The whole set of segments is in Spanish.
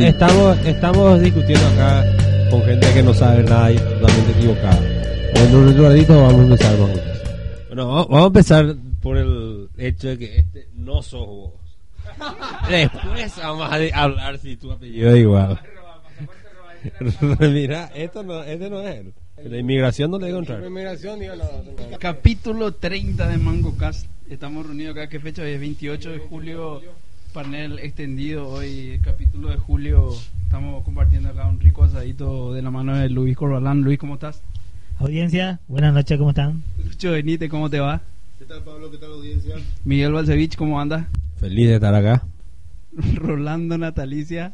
sí. estamos, estamos discutiendo acá con gente que no sabe nada y totalmente equivocada. En un ratito vamos a empezar con Bueno, va- vamos a empezar por el hecho de que este no sos vos. Después vamos a hablar si tu apellido es igual. Mira, esto no, este no es él. La inmigración no le digo entrar. Inmigración, digo, no, no. Capítulo 30 de Mango Cast. Estamos reunidos acá. ¿Qué fecha hoy? es? 28 de julio. Panel extendido. Hoy, capítulo de julio. Estamos compartiendo acá un rico asadito de la mano de Luis Corbalán. Luis, ¿cómo estás? Audiencia, buenas noches, ¿cómo están? Lucho Benítez, ¿cómo te va? ¿Qué tal, Pablo? ¿Qué tal, audiencia? Miguel Balcevich, ¿cómo anda? Feliz de estar acá. Rolando Natalicia.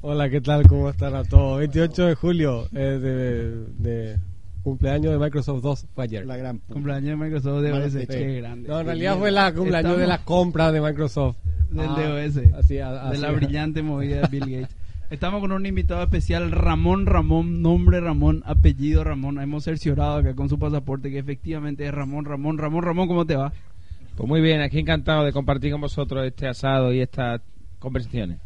Hola, ¿qué tal? ¿Cómo están a todos? 28 de julio eh, de, de cumpleaños de Microsoft 2 fue ayer. La gran. Cumpleaños de Microsoft de Mala OS. fecha. Qué grande. No, en realidad fue la cumpleaños de la Estamos- compra de Microsoft. Del Ah, DOS. Así, a- de así la brillante movida de Bill Gates. Estamos con un invitado especial, Ramón Ramón, nombre Ramón, apellido Ramón. Hemos cerciorado acá con su pasaporte que efectivamente es Ramón Ramón. Ramón Ramón, ¿cómo te va? Pues muy bien, aquí encantado de compartir con vosotros este asado y estas conversaciones.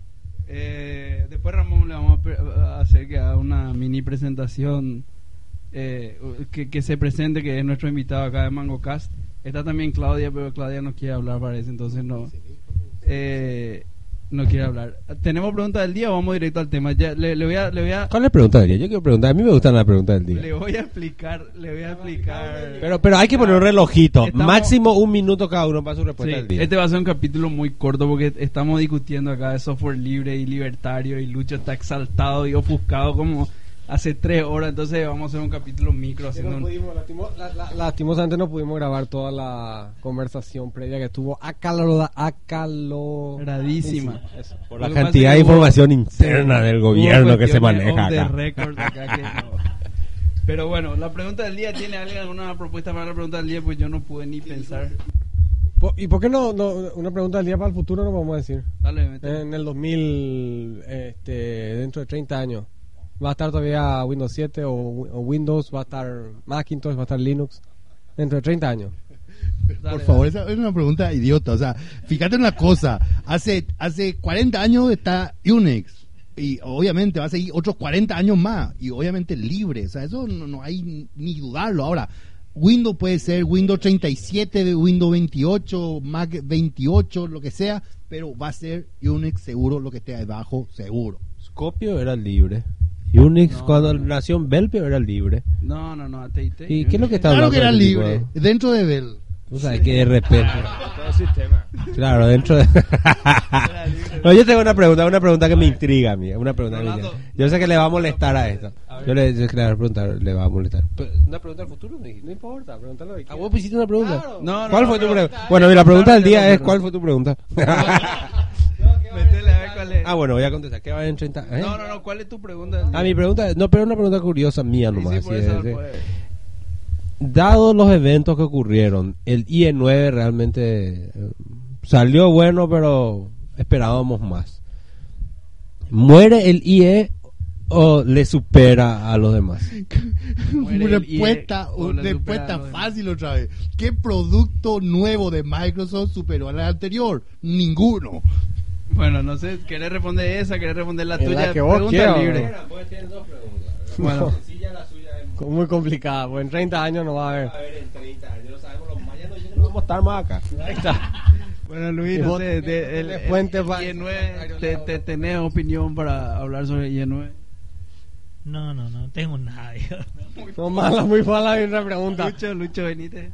Eh, después Ramón le vamos a hacer que haga una mini presentación, eh, que, que se presente, que es nuestro invitado acá de MangoCast. Está también Claudia, pero Claudia no quiere hablar, parece, entonces no. Eh, no quiere hablar. ¿Tenemos pregunta del día o vamos directo al tema? Ya, le, le voy a, le voy a, ¿Cuál es la pregunta del día? Yo quiero preguntar. A mí me gustan las preguntas del día. le voy a explicar, le voy a explicar. Pero, pero hay que poner un relojito. Estamos- Máximo un minuto cada uno para su respuesta Sí, del día. este va a ser un capítulo muy corto porque estamos discutiendo acá de software libre y libertario y Lucho está exaltado y ofuscado como hace tres horas, entonces vamos a hacer un capítulo micro Que haciendo no pudimos, la- la- lastimosamente no pudimos grabar toda la conversación previa que estuvo acalorada, acaloradísima. Eso. Por la cantidad de hubo- información interna del gobierno que se maneja acá. acá que no. Pero bueno, la pregunta del día, ¿tiene alguien alguna propuesta para la pregunta del día? Pues yo no pude ni pensar. ¿Y por qué no, no- una pregunta del día para el futuro no vamos a decir? Dale, mete. En el 2000, este, dentro de 30 años, ¿va a estar todavía Windows 7 o, o Windows? ¿Va a estar Macintosh? ¿Va a estar Linux? Dentro de 30 años. Dale, Por favor, dale. esa es una pregunta idiota. O sea, fíjate una cosa. Hace, hace 40 años está Unix. Y obviamente va a seguir otros 40 años más. Y obviamente libre. O sea, eso no, no hay ni dudarlo. Ahora, Windows puede ser Windows 37, Windows 28, Mac 28, lo que sea. Pero va a ser Unix seguro lo que esté debajo, seguro. Scopio era libre. Unix, No, cuando no. nació en Belpio, era libre. No, no, no, AT&T. ¿Y qué es lo que está Claro hablando? que era tipo libre. de- Dentro de Bell. Tú sabes que de repente. Todo sistema. Claro, dentro de. no, yo tengo una pregunta, una pregunta que me intriga a mí. Una pregunta que me Rolando. Yo sé que le va a molestar a esto. A. Yo le, yo a preguntar, le va a molestar. ¿Una pregunta al futuro? No, no importa, pregúntalo. ¿A vos hiciste una pregunta? Claro. No, no, ¿Cuál no, fue tu pregunta? Bueno, y la pregunta del día Claro, es: ¿cuál fue tu pregunta? Ah, bueno, voy a contestar. ¿Qué va en 30? ¿eh? No, no, no, ¿cuál es tu pregunta? Ah, mi pregunta, no, pero es una pregunta curiosa mía nomás. sí, así. Dados los eventos que ocurrieron, el IE9 realmente eh, salió bueno, pero esperábamos más. ¿Muere el IE o le supera a los demás? IE respuesta, respuesta fácil otra vez. ¿Qué producto nuevo de Microsoft superó al anterior? Ninguno. Bueno, no sé, ¿querés responder esa? ¿Querés responder la En la tuya? que vos Pregunta libre. Bueno, Sencilla la suya es muy complicada, pues en 30 años no va a haber. a ver en 30 años, no sabemos los mayas, no, no vamos a estar más acá. Ahí está. Bueno, Luis, no sé, de- el, el fuente pa- IE9, te, te- ¿tenés opinión para hablar sobre IE9? No, no, no tengo nada. No, mala, muy mala una pregunta. Lucho, Lucho Benítez.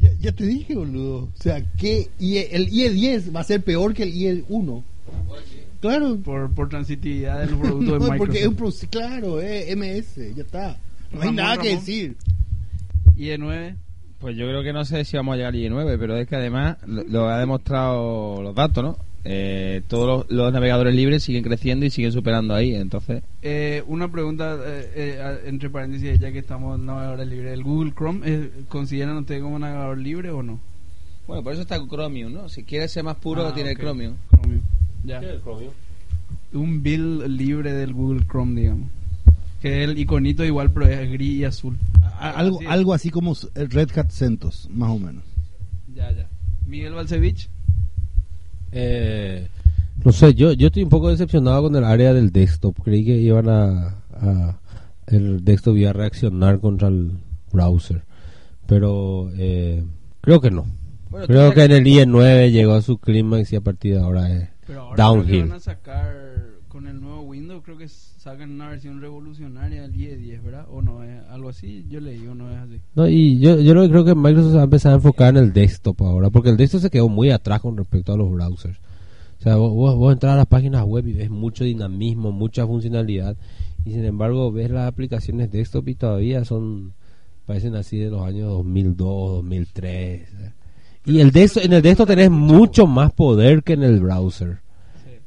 Ya, ya te dije, boludo. O sea, que el IE10 va a ser peor que el IE1. Claro. Por, por transitividad del producto de No, Microsoft. porque es un proce- claro, es MS, ya está. No hay Ramón, nada que Ramón. decir. IE9. Pues yo creo que no sé si vamos a llegar al IE9, pero es que además lo, lo ha demostrado los datos, ¿no? Eh, todos los, los navegadores libres siguen creciendo y siguen superando ahí, entonces... Eh, una pregunta, eh, eh, entre paréntesis, ya que estamos en navegadores libres. ¿El Google Chrome eh, consideran ustedes como navegador libre o no? Bueno, por eso está Chromium, ¿no? Si quieres ser más puro, Ah, tiene el Chromium. Chromium. Ya. Un build libre del Google Chrome, digamos. Que el iconito igual, pero es gris y azul. A- Algo, Sí. algo así como Red Hat CentOS, más o menos. Ya, ya. Miguel Balcevich. Eh, No sé, yo, yo estoy un poco decepcionado con el área del desktop. Creí que iban a, a- el desktop iba a reaccionar contra el browser, pero eh, creo que no. Bueno, creo que en el IE9 llegó a su clímax y a partir de ahora es Pero ahora downhill. van a sacar con el nuevo Creo que sacan una versión revolucionaria del IE10, ¿verdad? O no, es algo así, yo leí, o no es así. No, y yo, yo lo que creo que Microsoft va a empezar a enfocar en el desktop ahora, porque el desktop se quedó muy atrás con respecto a los browsers. O sea, vos, vos, vos entras a las páginas web y ves mucho dinamismo, mucha funcionalidad, y sin embargo ves las aplicaciones desktop y todavía son, parecen así de los años 2002, 2003. ¿eh? Y el desktop, en el desktop tenés mucho más poder que en el browser.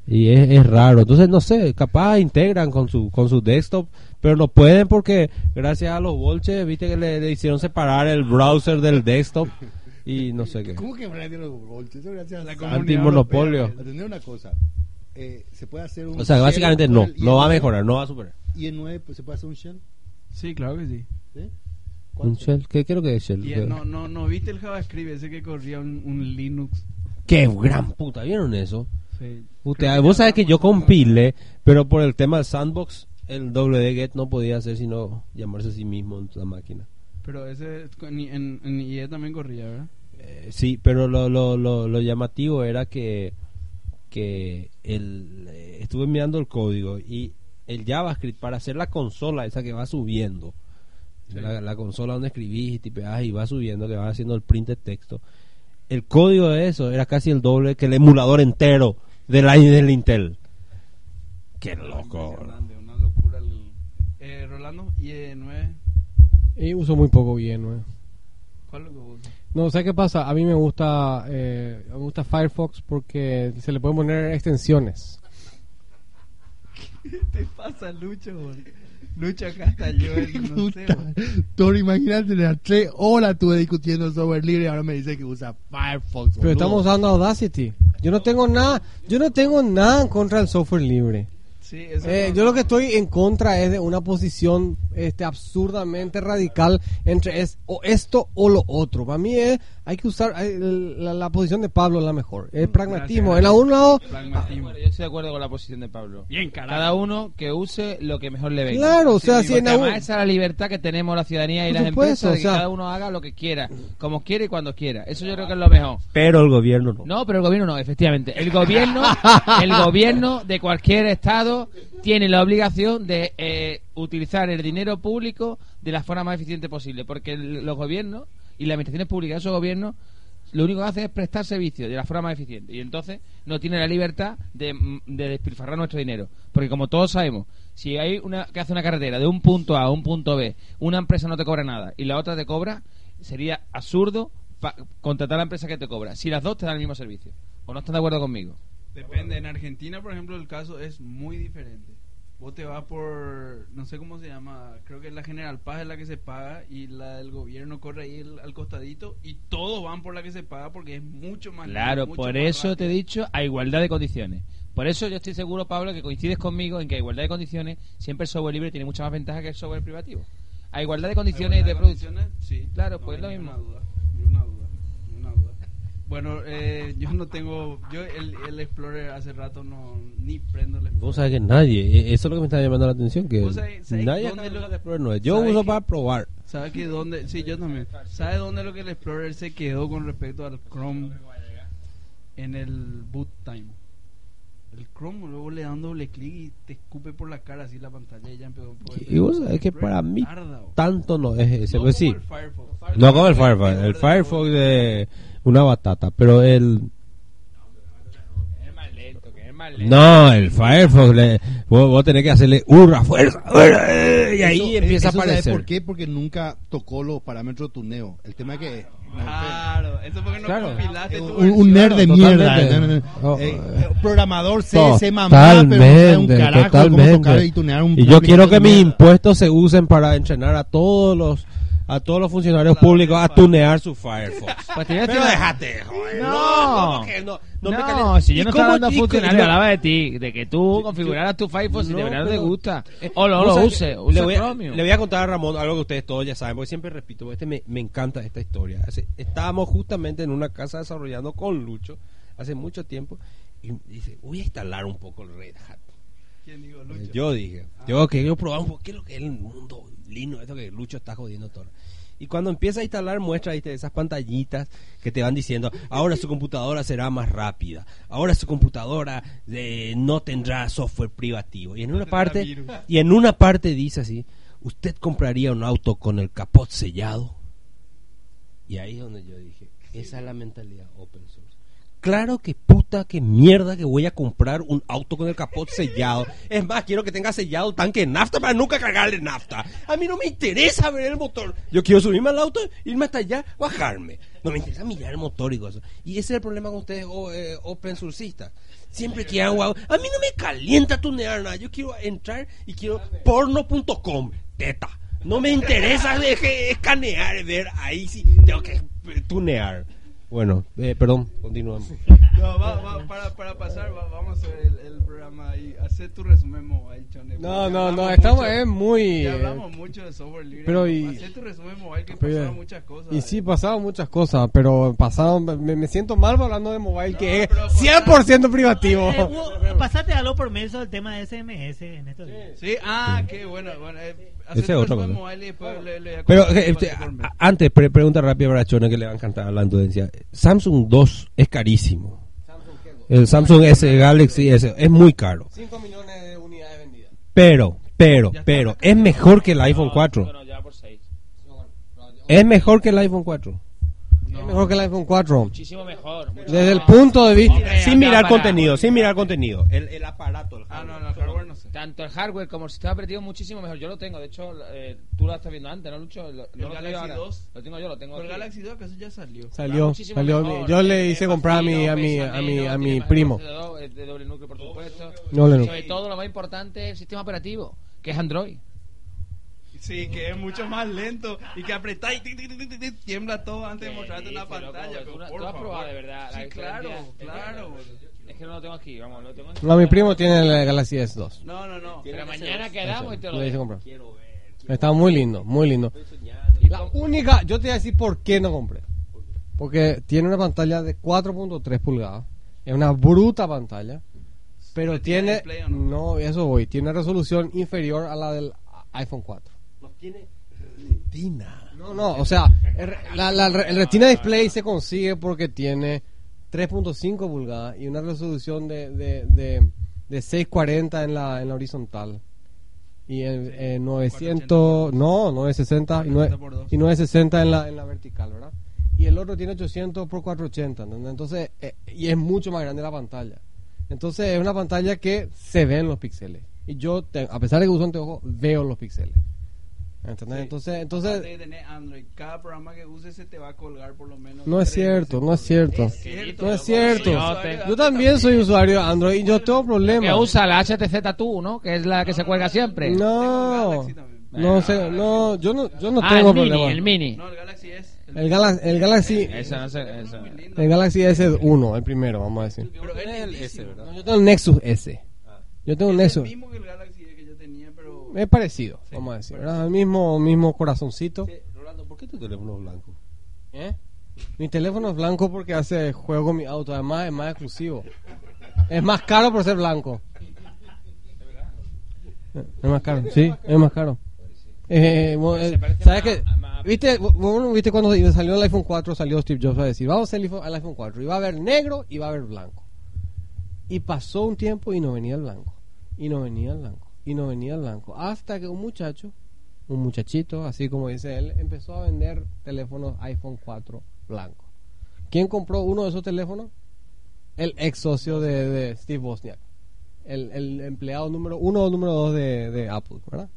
Y es, es raro. Entonces, no sé, capaz integran con su con su desktop, pero no pueden porque gracias a los bolches, viste que le, le hicieron separar el browser del desktop y no sé qué. ¿Cómo que Brian tiene los bolches? Gracias a La Antimonopolio. Atender una cosa. Eh, se puede hacer un O sea, básicamente no, el no va a IE9? mejorar, no va a superar. IE9 pues, se puede hacer un shell. Sí, claro que sí. ¿Sí? ¿Un shell? ¿Qué quiero que es shell? Y, eh, no, no, no viste el JavaScript ese que corría un, un Linux. ¡Qué gran puta! ¿Vieron eso? Sí. Vos sabés que yo compilé, pero por el tema del sandbox, el wget no podía hacer sino llamarse a sí mismo en la máquina. Pero ese en, en, en IE también corría, ¿verdad? Eh, sí, pero lo, lo, lo, lo llamativo era que, que el, eh, estuve mirando el código y el JavaScript para hacer la consola esa que va subiendo, la, la consola donde escribís y tipeás y va subiendo, que va haciendo el print de texto, el código de eso era casi el doble que el emulador entero del, del Intel. Qué loco. Una locura. el- Eh, Rolando, IE9, Y uso muy poco bien, ¿no? ¿cuál es lo que usas? No, ¿sabes qué pasa? A mí me gusta, eh, me gusta Firefox porque se le pueden poner extensiones. ¿Qué te pasa, Lucho? bol? Lucho acá está yo, el, no sé. Toro, imagínate, las tres horas estuve discutiendo software libre y ahora me dice que usa Firefox. Pero boludo. estamos usando Audacity. Yo no tengo nada, yo no tengo nada en contra del software libre. Sí, Eh, yo lo que estoy en contra es de una posición este, absurdamente radical entre es o esto o lo otro. Para mí es, hay que usar eh, la, la posición de Pablo es la mejor. Es pragmatismo. Gracias. En un lado, Pragmatismo. Yo estoy de acuerdo con la posición de Pablo. Bien, carajo. Cada uno que use lo que mejor le venga. claro, o sea, Sí, si en a un- además esa es la libertad que tenemos la ciudadanía y Por las supuesto, empresas de que o sea- cada uno haga lo que quiera, como quiere y cuando quiera. Eso yo creo que es lo mejor. Pero el gobierno no. No, pero el gobierno no, efectivamente. El gobierno, el gobierno de cualquier estado tiene la obligación de eh, utilizar el dinero público de la forma más eficiente posible, porque los gobiernos y las administraciones públicas de esos gobiernos lo único que hacen es prestar servicios de la forma más eficiente y entonces no tiene la libertad de, mm, de despilfarrar nuestro dinero, porque como todos sabemos, si hay una que hace una carretera de un punto A a un punto B, una empresa no te cobra nada y la otra te cobra, sería absurdo contratar a la empresa que te cobra, si las dos te dan el mismo servicio. ¿O no están de acuerdo conmigo? Depende, en Argentina, por ejemplo, el caso es muy diferente. Vos te vas por, no sé cómo se llama, creo que la General Paz es la que se paga y la del gobierno corre ahí el- al costadito y todos van por la que se paga porque es mucho más Claro, mucho por más eso te he dicho a igualdad de condiciones. Por eso yo estoy seguro, Pablo, que coincides conmigo en que a igualdad de condiciones siempre el software libre tiene mucha más ventaja que el software privativo. A igualdad de condiciones Igualdad de de producción. sí. Claro, No pues hay lo mismo. duda, Bueno, eh, yo no tengo, yo el, el Explorer hace rato no, ni prendo el Explorer. Vos sabés que nadie, eh, eso es lo que me está llamando la atención, que Vos sabés- sabés nadie dónde lo- el Explorer 9. Yo sabés uso que- para probar. ¿Sabe que dónde? Sí, yo también. ¿Sabe dónde lo que el Explorer se quedó con respecto al Chrome en el boot time? El Chrome luego le dan doble clic y te escupe por la cara así la pantalla y ya empezó. Y vos sabés que para mí Tarda, tanto no es ese, No pues como sí. el Firefox. No como el Firefox, el Firefox de una batata, pero el Que es más lento, que es más lento. no, el Firefox le, vos, vos tenés que hacerle hurra fuerza y ahí Eso- empieza a eso, ¿sabes aparecer. por qué? Porque nunca tocó los parámetros de tuneo. El tema es que... Claro, eso porque no Claro. compilaste tu un, un nerd de totalmente. mierda. Eh, eh. programador C, C mamá, pero no sabe un Totalmente, carajo de cómo tocar totalmente. y tunear un Y yo quiero que mis impuestos se usen para entrenar a todos los a todos los funcionarios públicos a tunear su Firefox. Pues Pero déjate, joder. No. ¿cómo que no? No, me calen- si yo ¿Y no cómo estaba chico? funcionario, No. hablaba de ti, de que tú configuraras tu Firefox y No, de verdad no te gusta. O no Vos lo sabés use, que use le voy, a, le voy a contar a Ramón algo que ustedes todos ya saben, porque siempre repito, este me, me encanta esta historia. Estábamos justamente en una casa desarrollando con Lucho hace mucho tiempo y dice, voy a instalar un poco el Red Hat. ¿Quién digo, Lucho? Yo dije, yo quiero probar un poco qué es lo que es el mundo lindo, esto que Lucho está jodiendo todo. Y cuando empieza a instalar, muestra ¿viste? esas pantallitas que te van diciendo, ahora su computadora será más rápida, ahora su computadora eh, no tendrá software privativo. Y en una parte, y en una parte dice así, ¿usted compraría un auto con el capot sellado? Y ahí es donde yo dije, esa es la mentalidad open source. Claro que puta, que mierda que voy a comprar un auto con el capot sellado. Es más, quiero que tenga sellado el tanque de nafta para nunca cargarle nafta. A mí no me interesa ver el motor. Yo quiero subirme al auto, irme hasta allá, bajarme. No me interesa mirar el motor y cosas. Y ese es el problema con ustedes, o, eh, open sourceistas. Siempre que hago a mí no me calienta tunear nada. Yo quiero entrar y quiero porno.com, teta. No me interesa escanear, ver ahí sí tengo que tunear. Bueno, eh, perdón, continuamos. No, va, va, para, para pasar, va- vamos a hacer el, el programa y hacer tu resumen mobile, Chone. No, no, no, estamos mucho- es muy... Ya eh, hablamos mucho de software libre. pero y- Hacer tu resumen mobile que pero- pasaron muchas cosas. Y sí, pasaron muchas cosas, pero pasaron, me, me siento mal hablando de mobile, que No, es pero 100% privativo. Eh, hubo- pasate algo por medio del tema de SMS en estos días. Sí, ah, qué bueno. bueno eh, Ese es a Pero este, antes, pre- pregunta rápida para Chona que le va a encantar la audiencia. Samsung 2 es carísimo. El Samsung S Galaxy S es muy caro. 5 millones de unidades vendidas. Pero, pero, pero, es mejor que el iPhone 4. Bueno, ya por 6. Es mejor que el iPhone 4. Es mejor que el iPhone 4. Muchísimo mejor. mucho Desde el punto de vista... Hombre, Sin mirar para- contenido, sin mirar contenido. El, el aparato. el Ah, no, hardware. no, el hardware no. Tanto el hardware como el sistema operativo muchísimo mejor. Yo lo tengo, de hecho, eh, tú lo estás viendo antes, ¿no, Lucho? Lo, no lo Galaxy ahora. 2? Lo tengo yo, lo tengo Pero el. Galaxy 2 que eso ya salió. Salió, salió. mejor. Yo le hice comprar a mi, a mi, a mi, a mi primo. de doble núcleo, por supuesto. Doble. Sobre todo, lo más importante es el sistema operativo, que es Android. Sí, que es mucho más lento y que apretáis y tic, tic, tic, tic, tic, tiembla todo antes de ¿Qué mostrarte una pantalla. Tú pero no- por tú has probado de verdad Sí, claro, claro. Es que no lo tengo aquí, vamos, lo tengo aquí. No, mi primo tiene el Galaxy S2. No, no, no. Pero mañana quedamos y te lo hice dejo. comprar. Está muy lindo, muy lindo. Y La única, yo te voy a decir por qué no compré. Porque tiene una pantalla de 4.3 pulgadas. Es una bruta pantalla. Pero ¿Pero tiene tiene. no? No, eso voy. Tiene una resolución inferior a la del iPhone 4. No, no, o sea, el, la- la- el Retina Display se consigue porque tiene 3.5 pulgadas y una resolución de, de, de, de 640 en la, en la horizontal. Y en, en 900, no, 960 y, nue- por dos. y 960 en la, en la vertical, ¿verdad? Y el otro tiene 800 por 480, ¿entendés? Entonces, eh, y es mucho más grande la pantalla. Entonces, es una pantalla que se ven los píxeles. Y yo, te- a pesar de que uso anteojos, veo los píxeles. ¿Entendés? Entonces, entonces, Aparte de tener Android, cada programa que uses se te va a colgar por lo menos. no es cierto, no es cierto. Es cierto. No es cierto. De Yo también soy usuario de Android y yo tengo Que problemas. usa la HTC tú, ¿no? Que es la que se cuelga siempre. No, Galaxy también. no sé, no, yo no, yo no ah, tengo el mini, problemas. el mini. No, el Galaxy es. El, Gala- el Galaxy, Esa, no sé, esa. el Galaxy S1, el primero, vamos a decir. Pero es el. S, ¿verdad? No, yo tengo el Nexus S. Yo tengo un Es el Nexus. mismo que el Galaxy que yo tenía, pero. Es parecido, vamos a decir. ¿verdad? El mismo, mismo corazoncito. Sí, Rolando, ¿por qué tu teléfono es blanco? ¿Eh? Mi teléfono es blanco porque hace juego mi auto. Además, es más exclusivo. Es más caro por ser blanco. Es más caro, sí, es más caro. Eh, eh, ¿Sabes qué? ¿Viste, vos viste cuando salió el iPhone 4? Salió Steve Jobs a decir: Vamos a hacer el iPhone 4. Y va a haber negro y va a haber blanco. Y pasó un tiempo y no venía el blanco. Y no venía el blanco. Y no venía el blanco. Hasta que un muchacho, un muchachito, así como dice él, empezó a vender teléfonos iPhone 4 blanco. ¿Quién compró uno de esos teléfonos? El ex socio de, Steve Bosniak. El, empleado número uno o número dos de, de Apple, ¿verdad?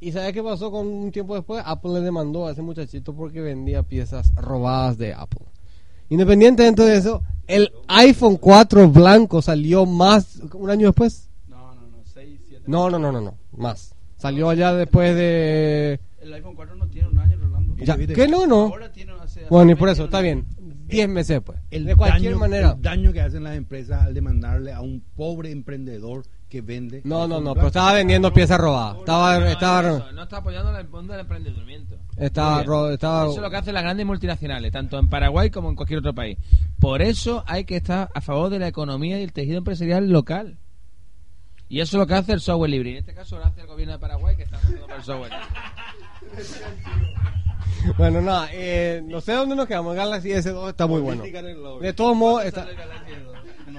¿Y sabes qué pasó con un tiempo después? Apple le demandó a ese muchachito porque vendía piezas robadas de Apple. Independientemente de eso, el iPhone 4 blanco salió más un año después. No, no, no. 6, 7. No, no, más. Salió allá después de... El iPhone 4 no tiene un año, Rolando. ¿Qué no, no? Ahora tiene hace. Bueno, y por eso, 20 está bien. 10 meses después. El de cualquier daño, manera. el daño que hacen las empresas al demandarle a un pobre emprendedor que vende. No, no, no, pero estaba vendiendo piezas robadas. Estaba, No, estaba, eso, no está apoyando el mundo del emprendimiento. estaba, estaba, Eso es lo que hacen las grandes multinacionales, tanto en Paraguay como en cualquier otro país. Por eso hay que estar a favor de la economía y el tejido empresarial local. Y eso es lo que hace el software libre. Y en este caso lo hace el gobierno de Paraguay, que está haciendo el software libre. Bueno, nada, eh, no sé dónde nos quedamos. El Galaxy S2 está muy bueno. De todos modos, está,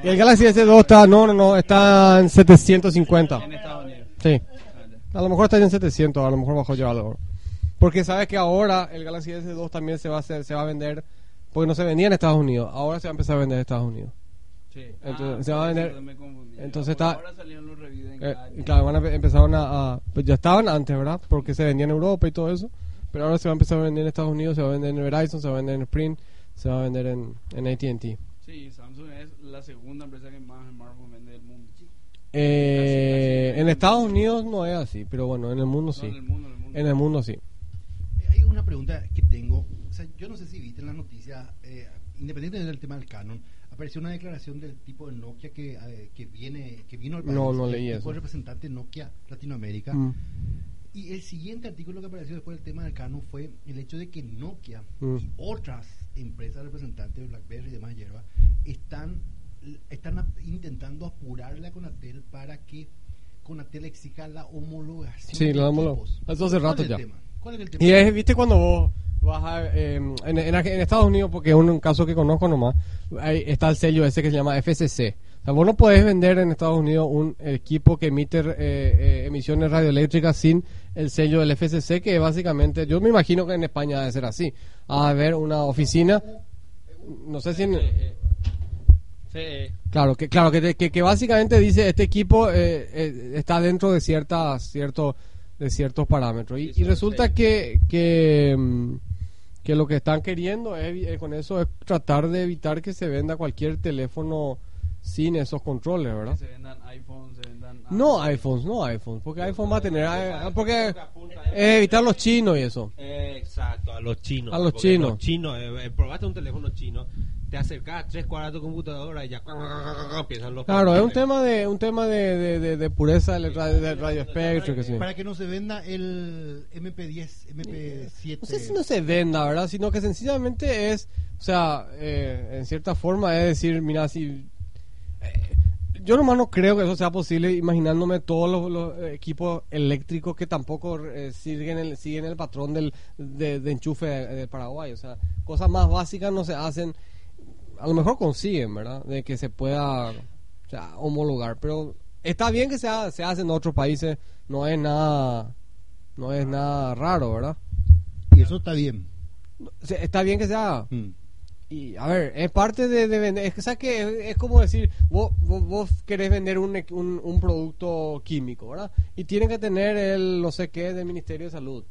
el Galaxy S2 está, no, no, no, está en 750. En Estados Unidos. Sí. A lo mejor está en 700, a lo mejor bajó ya algo. Porque sabes que ahora el Galaxy S2 también se va a hacer, se va a vender, porque no se vendía en Estados Unidos, ahora se va a empezar a vender en Estados Unidos. Sí. Entonces, se va a vender- Ah, me confundí. entonces está- Ahora salieron los reviews en Eh, calle. claro, van a, empezaron a, a- pues ya estaban antes, ¿verdad? Porque se vendía en Europa y todo eso, pero ahora se va a empezar a vender en Estados Unidos, se va a vender en Verizon, se va a vender en Sprint, se va a vender en, en AT&T. Sí, Samsung es la segunda empresa que más smartphones vende del mundo. Eh, en Estados Unidos no es así, pero bueno, en el mundo No, sí. en el mundo, en el mundo. En el mundo sí. Eh, Hay una pregunta que tengo. O sea, yo no sé si viste en la noticia, eh, independientemente del tema del Canon, apareció una declaración del tipo de Nokia que, eh, que viene que vino al país. No, no el leí tipo eso. de representante Nokia Latinoamérica. Mm. Y el siguiente artículo que apareció después del tema del Canon fue el hecho de que Nokia Mm. y otras empresas representantes de BlackBerry y demás hierba están, están intentando apurarle a Conatel para que Conatel exija la homologación. Sí, la homolo- equipos. eso hace ¿Cuál rato el ya. ¿Cuál es el tema? Y es, viste cuando vos vas a, eh, en, en- en Estados Unidos, porque es un caso que conozco nomás, ahí está el sello ese que se llama FCC. O sea, vos no podés vender en Estados Unidos un equipo que emite eh, eh, emisiones radioeléctricas sin el sello del FCC, que básicamente, yo me imagino que en España debe ser así. A haber una oficina, no sé si en... Sí. Claro, que claro que, que, que básicamente dice este equipo eh, eh, está dentro de ciertas cierto de ciertos parámetros y, y resulta que que, mm, que lo que están queriendo es, eh, con eso es tratar de evitar que se venda cualquier teléfono sin esos controles, Que ¿verdad? se vendan iPhones, se vendan... No iPhones, no iPhones, porque iPhone va a tener ah, porque evitar los chinos y eso. Exacto, a los chinos. A los chinos. Los chinos, eh, eh, probaste un teléfono chino, te acercas tres cuadras a tu computadora y ya empiezan los Claro, es un tema de un tema de, de, de- de pureza del radio, del radio espectro que sí. Para que no se venda el MP10, MP7. No sé si no se venda, ¿verdad? Sino que sencillamente es, o sea, eh, en cierta forma es decir, mira, si... eh, yo nomás no creo que eso sea posible imaginándome todos los, los, equipos eléctricos que tampoco eh, siguen, el, siguen el patrón del, de, de enchufe de, de Paraguay. O sea, cosas más básicas no se hacen, a lo mejor consiguen, ¿verdad? De que se pueda o sea, homologar. Pero está bien que se, ha- se hace en otros países, no es nada, no es nada raro, ¿verdad? Y eso está bien. Está bien que se haga. Mm. Y a ver, es parte de, de vender. Es que, ¿sabes qué? Es, es como decir, vos, vos, vos querés vender un, un, un producto químico, ¿verdad? Y tiene que tener el no sé qué del Ministerio de Salud,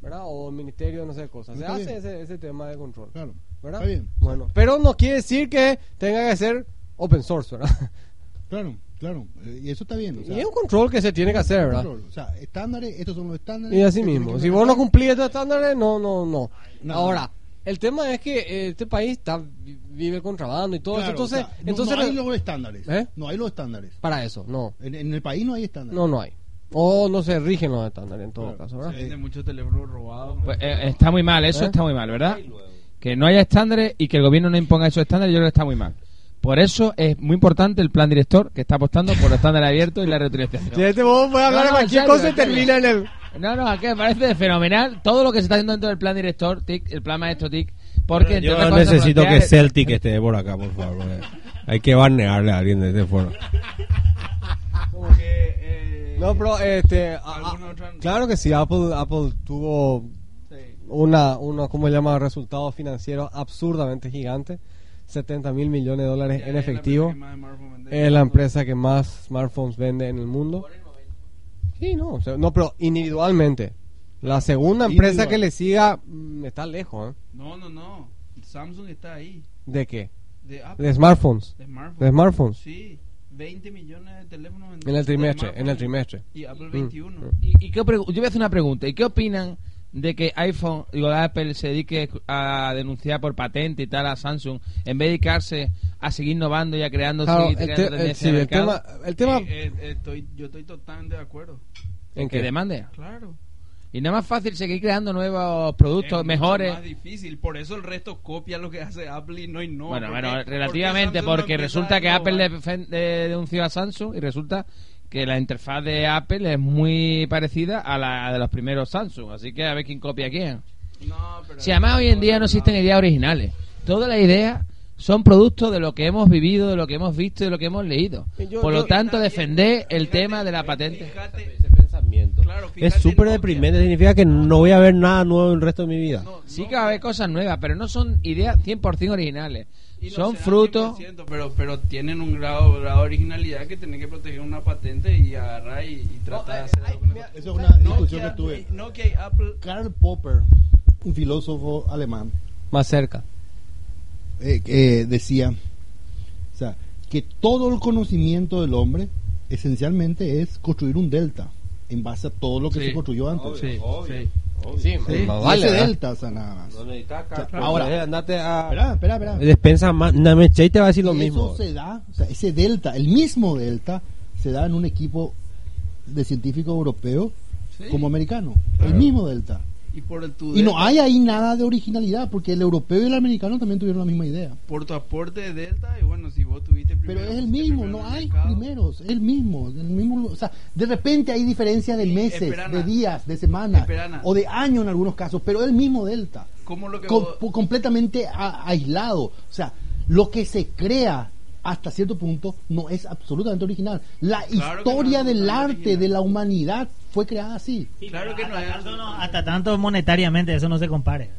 ¿verdad? O Ministerio no sé cosas. Se hace ese, ese tema de control, Claro. ¿verdad? Está bien. Bueno, pero no quiere decir que tenga que ser open source, ¿verdad? Claro, claro. Eh, Y eso está bien. o sea, y es un control que se tiene que hacer, ¿verdad? control. O sea, estándares, estos son los estándares. Y así mismo. Si vos no cumplís estos estándares, no, no, no. No. Ahora, el tema es que eh, este país está vi- vive contrabando y todo Claro, eso. Entonces, o sea, no- entonces no, hay los estándares. ¿Eh? No hay los estándares. para eso, no. En, en el país no hay estándares. No, no hay. O no se rigen los estándares en todo Claro. caso, Se ¿verdad? venden muchos teléfonos robados. Pues, eh, está muy mal, eso ¿Eh? está muy mal, ¿verdad? Que no haya estándares y que el gobierno no imponga esos estándares, yo creo que está muy mal. Por eso es muy importante el plan director que está apostando por los estándares abiertos y la reutilización. Si este vos puede hablar No, de no, cualquier serio, cosa y termina en el... No, no, aquí me parece fenomenal todo lo que se está haciendo dentro del plan director, TIC, el plan maestro TIC, porque Yo cosas, necesito que Celtic esté por acá, por favor. porque Hay que barnearle a alguien de este foro. Como que... No, pero este... a- ¿Alguna a- otra- claro que sí, Apple, Apple tuvo una, una, ¿cómo se llama? Resultados financieros absurdamente gigantes. 70 mil millones de dólares en es la efectivo. Es la empresa que más smartphones vende en el mundo. Sí, no, o sea, no, pero individualmente. La segunda empresa que le siga mm, está lejos, ¿eh? No, no, no. Samsung está ahí. ¿De qué? De Apple. De smartphones. De smartphones. De smartphones. Sí. 20 millones de teléfonos vendidos. En el trimestre, en el trimestre. Y Apple Mm, 21. mm. Y, y qué yo voy a hacer una pregunta. ¿Y qué opinan de que iPhone, digo, Apple se dedique a denunciar por patente y tal a Samsung, en vez de dedicarse a seguir innovando y a creando, Claro, el, te- el- sí, el tema, el tema Eh, eh, estoy, yo estoy totalmente de acuerdo. en que que demande. Claro. Y no es más fácil seguir creando nuevos productos Es mejores. mucho más difícil. Por eso el resto copia lo que hace Apple y no innova. Bueno, ¿Por bueno, relativamente, porque resulta que Apple de- denunció a Samsung y resulta que la interfaz de Apple es muy parecida a la de los primeros Samsung. Así que a ver quién copia a quién. No, pero- Si además hoy en día no existen ideas originales. Todas las ideas son producto de lo que hemos vivido, de lo que hemos visto y de lo que hemos leído. Yo- Por lo yo- tanto, defender el fíjate, tema de la patente. Fíjate. Claro, es súper en deprimente, significa que no voy a ver nada nuevo el resto de mi vida. no, Sí que va a haber cosas nuevas, pero no son ideas 100% originales. y no Son frutos... 100%, pero, pero tienen un grado, grado de originalidad que tienen que proteger una patente y agarrar y, y tratar de hacer algo. Eso es una discusión que tuve. Apple Karl Popper, un filósofo alemán, más cerca. eh, eh, decía, o sea, que todo el conocimiento del hombre esencialmente es construir un delta en base a todo lo que Sí. se construyó antes. Sí, sí. Sí, Sí, más y vale, ese delta, o sea, nada más. No necesitas acá. Claro. Ahora- andate a. Espera, espera, espera. Despensa más. Namechei te va a decir lo Y mismo. Eso se da, o sea, ese delta, el mismo delta, se da en un equipo de científicos europeos Sí. como americano. El mismo delta. Y por el Y no hay ahí nada de originalidad, porque el europeo y el americano también tuvieron la misma idea. por tu aporte de Delta, y bueno, si vos tuviste Pero primero. es el mismo, no hay mercado. primeros, es el mismo, el mismo, o sea, de repente hay diferencia de Sí, meses, esperana. de días, de semanas, o de años en algunos casos, pero es el mismo delta, ¿Cómo lo que com- vos- completamente a- aislado, o sea, lo que se crea hasta cierto punto no es absolutamente original. La Claro historia no del arte original. de la humanidad fue creada así. Sí, Claro que no tanto, no- hasta tanto monetariamente eso no se compare.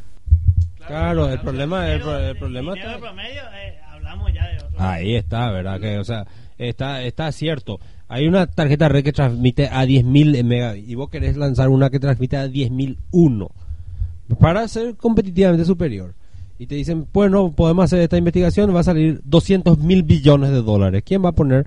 Claro, el problema, el, pro- el problema está. promedio, eh, hablamos ya de otro. Ahí está, ¿verdad? Que, o sea, está, está cierto. Hay una tarjeta red que transmite a 10.000 megabits y vos querés lanzar una que transmite a 10.001 para ser competitivamente superior. Y te dicen, bueno, podemos hacer esta investigación, va a salir 200 mil billones de dólares. ¿Quién va a poner?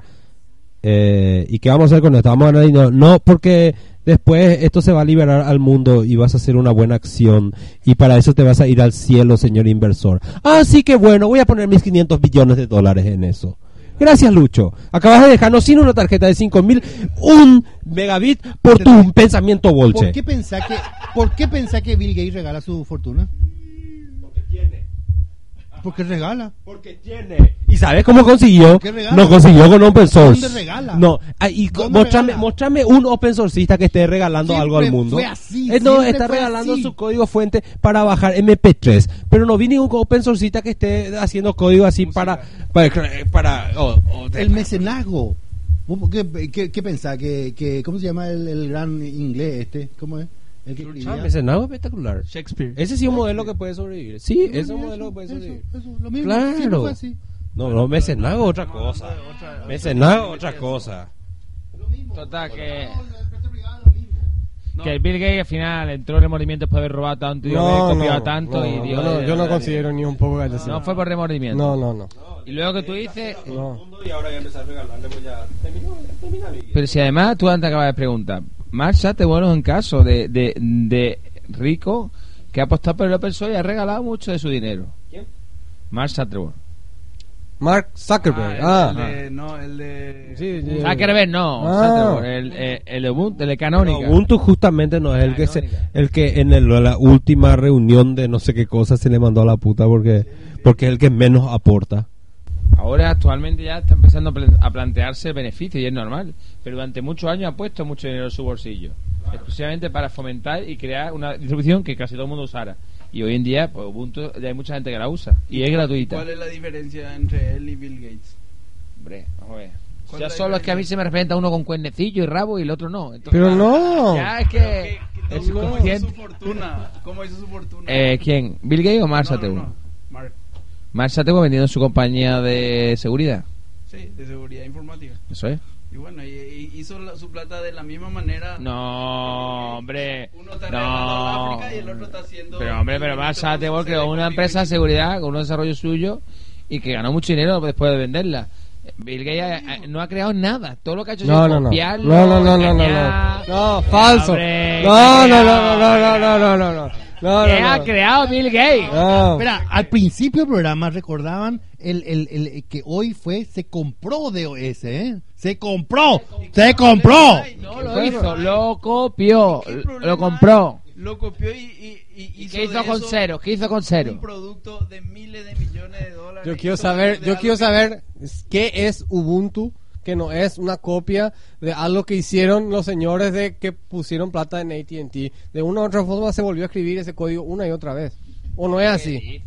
Eh, ¿Y qué vamos a hacer con esto? Vamos a ganar dinero. No, porque después esto se va a liberar al mundo y vas a hacer una buena acción. Y para eso te vas a ir al cielo, señor inversor. Así que bueno, voy a poner mis 500 billones de dólares en eso. Gracias, Lucho. Acabas de dejarnos sin una tarjeta de 5000, un megabit por tu pensamiento bolche. ¿Por qué pensás que, por qué pensás que Bill Gates regala su fortuna? Porque regala. Porque tiene. ¿Y sabes cómo consiguió? No consiguió con open source. ¿Dónde regala? No, ah, y co- ¿Dónde mostrame, regala? mostrame un open sourceista que esté regalando Siempre algo al mundo. fue así, Eh, no, está fue regalando así. su código fuente para bajar MP3. Pero no vi ningún open sourceista que esté haciendo código así para. Para. para oh, oh, El mecenazgo. ¿Vos ¿Qué, qué, qué pensás? Que, que, ¿Cómo se llama el, el gran inglés este? ¿Cómo es? El que Ah, mecenazgo espectacular. Shakespeare. Ese sí es un modelo que puede sobrevivir. Sí, ese es un modelo que puede sobrevivir. eso, lo mismo, Claro. fue así. No, no, mecenazgo otra cosa. Mecenazgo otra cosa. Total, que, No, que el Bill Gates al final entró en remordimiento después de haber robado tanto y No, haber copiado no, tanto no, y dio- yo no, yo no considero ni un poco que No fue por remordimiento. No, no, no. Y luego que tú dices, no. Y ahora a regalarle, pues ya. Termina pero si además tú antes acabas de preguntar, Mark Shutterworth es un caso de, de, de rico que ha apostado por el open source y ha regalado mucho de su dinero. ¿Quién? Mark Shutterworth. Mark Zuckerberg. Ah, Ah, el, el de, no, el de. Sí, sí. Zuckerberg no, Ah. El, el, el Ubuntu, el de Canónica. Pero Ubuntu justamente no es el que se, el que en el- la última reunión de no sé qué cosa se le mandó a la puta porque porque es el que menos aporta. Ahora actualmente ya está empezando a pla- a plantearse beneficios y es normal. Pero durante muchos años ha puesto mucho dinero en su bolsillo. Exclusivamente para fomentar y crear una distribución que casi todo el mundo usara. Y hoy en día, pues Ubuntu, ya hay mucha gente que la usa. Y es gratuita. ¿Cuál es la diferencia entre él y Bill Gates? Hombre, vamos a ver. ¿Cuál Ya solo es que a mí se me representa uno con cuernecillo y rabo y el otro no. Entonces, Pero no. Ya es que... ¿Qué- el ¿Cómo hizo su fortuna? ¿Cómo hizo su fortuna? Eh, ¿Quién? ¿Bill Gates o Mark No, no, no. Zuckerberg vendiendo su compañía de seguridad. Sí, de seguridad informática. Eso es. Y bueno, y, y hizo la- su plata de la misma manera. No, hombre. Uno está No. África y el otro está haciendo. Pero hombre, pero Zuckerberg creó una empresa de seguridad con un desarrollo suyo y que ganó mucho dinero después de venderla. Bill Gates eh, no ha creado nada. Todo lo que ha hecho No, es no, no. copiarlo, No, no, no, no, no, no. No, falso. Hombre, No, no, no, no, no, no, no, no, no. No, ¿Qué no, ha no. creado Bill Gates? No. Espera, al principio del programa recordaban el, el, el- que hoy fue, se compró DOS, ¿eh? Se compró, se compró. No lo hizo, lo copió, ¿Qué problema lo compró. Lo copió y, y, y ¿Y hizo qué hizo con eso cero? ¿Qué hizo con cero? Un producto de miles de millones de dólares. Yo quiero saber, yo quiero que- saber qué es Ubuntu, que no es una copia de algo que hicieron los señores de que pusieron plata en AT&T. De una u otra forma se volvió a escribir ese código una y otra vez. ¿O no es así?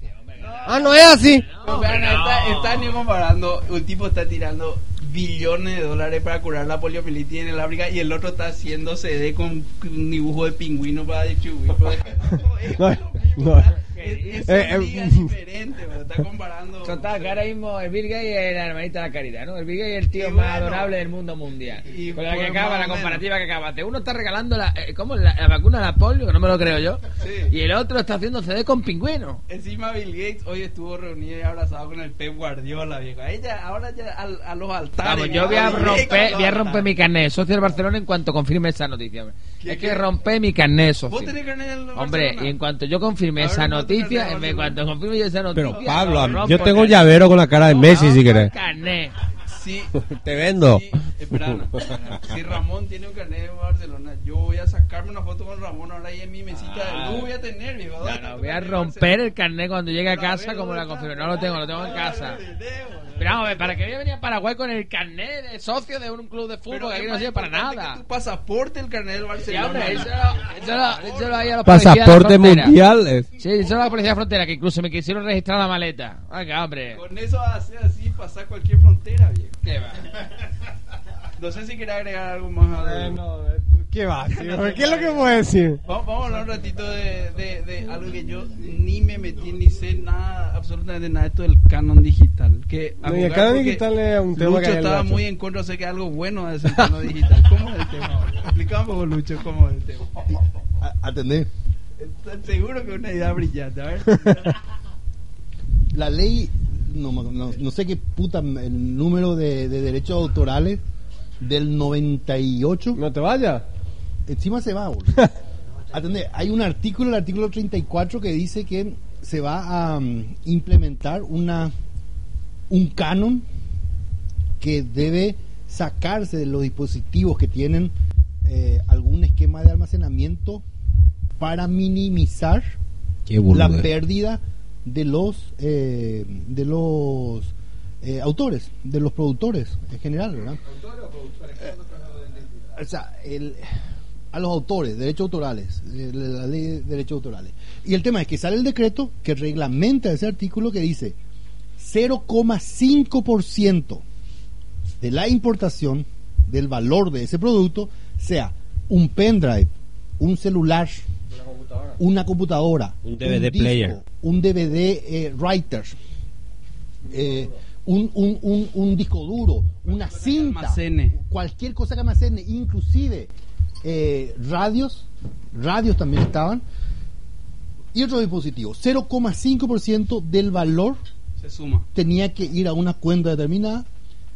Ah, no es así. No, vean, está, está ni comparando. Un tipo está tirando billones de dólares para curar la poliomielitis en el África y el otro está haciendo CD con un dibujo de pingüino para distribuir. No, es lo mismo, no. Es, es Eh, una eh, liga diferente, está comparando. Total, que ahora mismo el Bill Gates es la hermanita de la caridad, ¿no? El Bill Gates es el tío Y más bueno. adorable del mundo mundial. Y Con la que acaba, la comparativa que acabaste. Uno está regalando la, eh, ¿cómo? La, la vacuna de la polio, que no me lo creo yo. Sí. Y el otro está haciendo CD con pingüino. Encima Bill Gates hoy estuvo reunido y abrazado con el Pep Guardiola, vieja. Ella ahora ya al- a, los altares. Vamos, yo voy a romper, voy a romper mi carnet de socio del Barcelona en cuanto confirme esa noticia. hombre. ¿Qué- Es que rompe mi carnet de socio. ¿Vos tenés carnet del Hombre, y en cuanto yo confirme esa ¿cuánto noticia, carnet en de vez- cuando confirme yo esa noticia, Pero Pablo, yo tengo el llavero con la cara de Messi si querés. Sí. Te vendo. Sí, espera, si Ramón tiene un carnet de Barcelona, yo voy a sacarme una foto con Ramón ahora ahí en mi mesita de luz voy a tener, viejo. ¿Dónde No, no, voy a romper el carnet cuando llegue a a casa como la ¿dónde confirmo. está? No lo tengo, lo tengo en casa. Pero vamos a ver, ¿para qué voy a venir a Paraguay con el carnet de socio de un club de fútbol Pero que aquí no sirve para nada? que Tu pasaporte, el carnet del Sí, Barcelona. hombre, eso a Pasaporte mundial. Sí, eso lo la policía de frontera, que incluso me quisieron registrar la maleta. Venga, hombre. Con eso hace así, pasar cualquier frontera, viejo. ¿Qué va? No sé si quería agregar algo más. a Eh, no, eh, ¿Qué va? tío? ¿Qué es lo que puedo decir? Vamos, vamos a hablar un ratito de, de, de algo que yo ni me metí ni sé nada, absolutamente nada, esto del canon digital. Que a No, el canon digital es un tema Lucho que estaba muy en contra, sé que algo bueno es el canon digital. ¿Cómo es el tema? Explica un poco, Lucho, cómo es el tema. A- Atendé. Estoy Seguro que es una idea brillante, a ver. La ley, no, no, no sé qué puta, el número de, de derechos autorales del 98, No te vayas. encima se va, boludo. Atendé, hay un artículo, el artículo 34, que dice que se va a mm, implementar una un canon que debe sacarse de los dispositivos que tienen eh, algún esquema de almacenamiento para minimizar Qué la pérdida de los eh, de los eh, autores, de los productores en general, ¿verdad? O sea, el- a los autores, derechos autorales, eh, la ley de derechos autorales. Y el tema es que sale el decreto que reglamenta ese artículo que dice 0,5% de la importación del valor de ese producto sea un pendrive, un celular, una computadora, Un DVD player. un DVD eh, writer, eh, un, un, un, un disco duro, una cinta, almacene. cualquier cosa que almacene, inclusive eh, radios, radios también estaban, y otros dispositivos. 0,5% del valor Se suma. tenía que ir a una cuenta determinada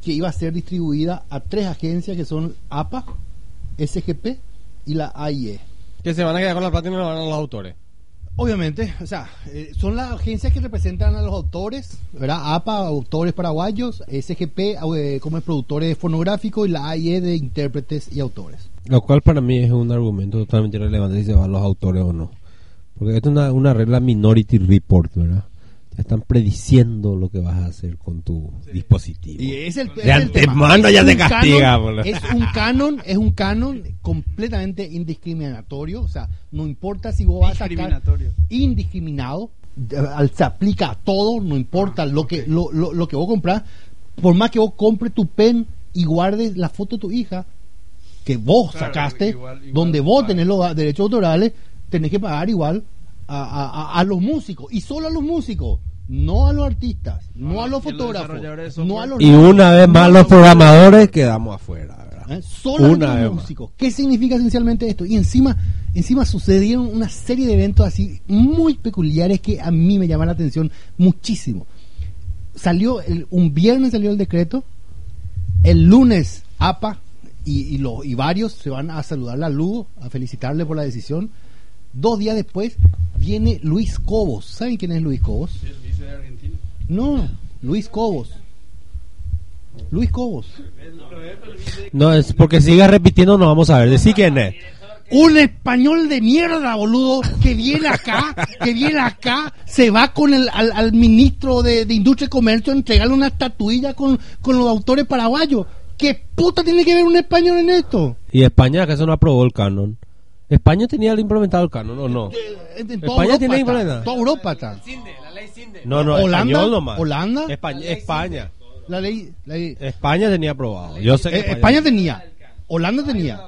que iba a ser distribuida a tres agencias que son APA, SGP y la AIE. Que se van a quedar con la plata y no la van a los autores. Obviamente, o sea, eh, son las agencias que representan a los autores, ¿verdad? APA, autores paraguayos, SGP, eh, como es productores fonográficos y la AIE de intérpretes y autores. Lo cual para mí es un argumento totalmente irrelevante si se van los autores o no. Porque esto es una, una regla Minority Report, ¿verdad? Están prediciendo lo que vas a hacer con tu dispositivo. Y es el, es De antemano tema. ya Es te un castiga, canon-. Es un canon, es un canon completamente indiscriminatorio, o sea, no importa si vos vas a sacar Discriminatorio. indiscriminado, se aplica a todo, no importa lo que lo, lo, lo que vos compras, por más que vos compres tu pen y guardes la foto de tu hija que vos Claro, sacaste, igual- igual donde vos tenés los derechos autorales, tenés que pagar igual a- a- a los músicos y solo a los músicos, no a los artistas, no, a los y a los fotógrafos, no a los Y una vez más no los programadores quedamos afuera, ¿verdad? ¿eh? Solo Una los más. músicos. ¿Qué significa esencialmente esto? Y encima, encima sucedieron una serie de eventos así muy peculiares que a mí me llaman la atención muchísimo. Salió el- un viernes salió el decreto, El lunes, APA y, y, lo- y varios se van a saludar a Lugo, a felicitarle por la decisión. Dos días después viene Luis Cobos. ¿Saben quién es Luis Cobos? No, Luis Cobos. Luis Cobos. No, es porque siga repitiendo, no vamos a ver. Decí quién es. Un español de mierda, boludo, que viene acá, que viene acá, se va con el al, al ministro de, de Industria y Comercio a entregarle una estatuilla con, con los autores paraguayos. ¿Qué puta tiene que ver un español en esto? Y España, acaso no aprobó el canon. ¿España tenía implementado el canon o no? En, en toda España Europa tiene está, implementa. Toda Europa está. No, no, Holanda, español nomás. Holanda. España. España. La ley, la ley- España tenía aprobado. Yo sé que Eh, España tenía, Holanda tenía.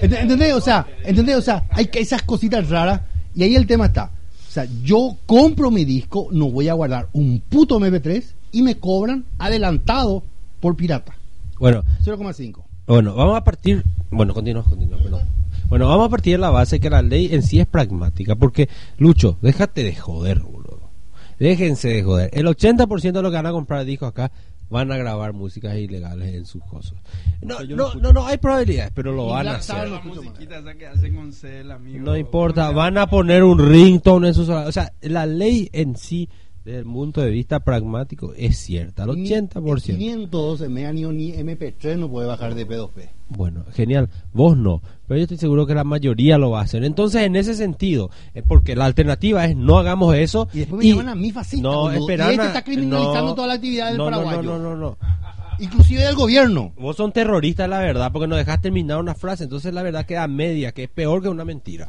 Ent- ¿Entendés? O sea, ¿entendés? O sea, hay que esas cositas raras y ahí el tema está. O sea, yo compro mi disco, no voy a guardar un puto MP3 y me cobran adelantado por pirata. Bueno, 0,5. Bueno, vamos a partir. Bueno, continúa, continúa, perdón. Bueno, vamos a partir de la base que la ley en sí es pragmática. Porque, Lucho, déjate de joder, boludo. Déjense de joder. El 80% de los que van a comprar discos acá van a grabar músicas ilegales en sus cosas. No, no, no, no, hay probabilidades, pero lo van a hacer. no La escucho más. musiquita esa que hacen con Cel, amigo. No importa, van a poner un ringtone en sus... O sea, la ley en sí, desde el punto de vista pragmático, es cierta. El Ni- 80%. 512 mega ni, ni MP3 no puede bajar de P2P. Bueno, genial. Vos no, pero yo estoy seguro que la mayoría lo va a hacer. Entonces, en ese sentido, es porque la alternativa es no hagamos eso. Y después me llaman a mí fascista, No, Y este está criminalizando no, toda la actividad del no, paraguayo. No, no, no, no. Inclusive del gobierno. Vos son terroristas, la verdad, porque no dejas terminar una frase. Entonces, la verdad queda media, que es peor que una mentira.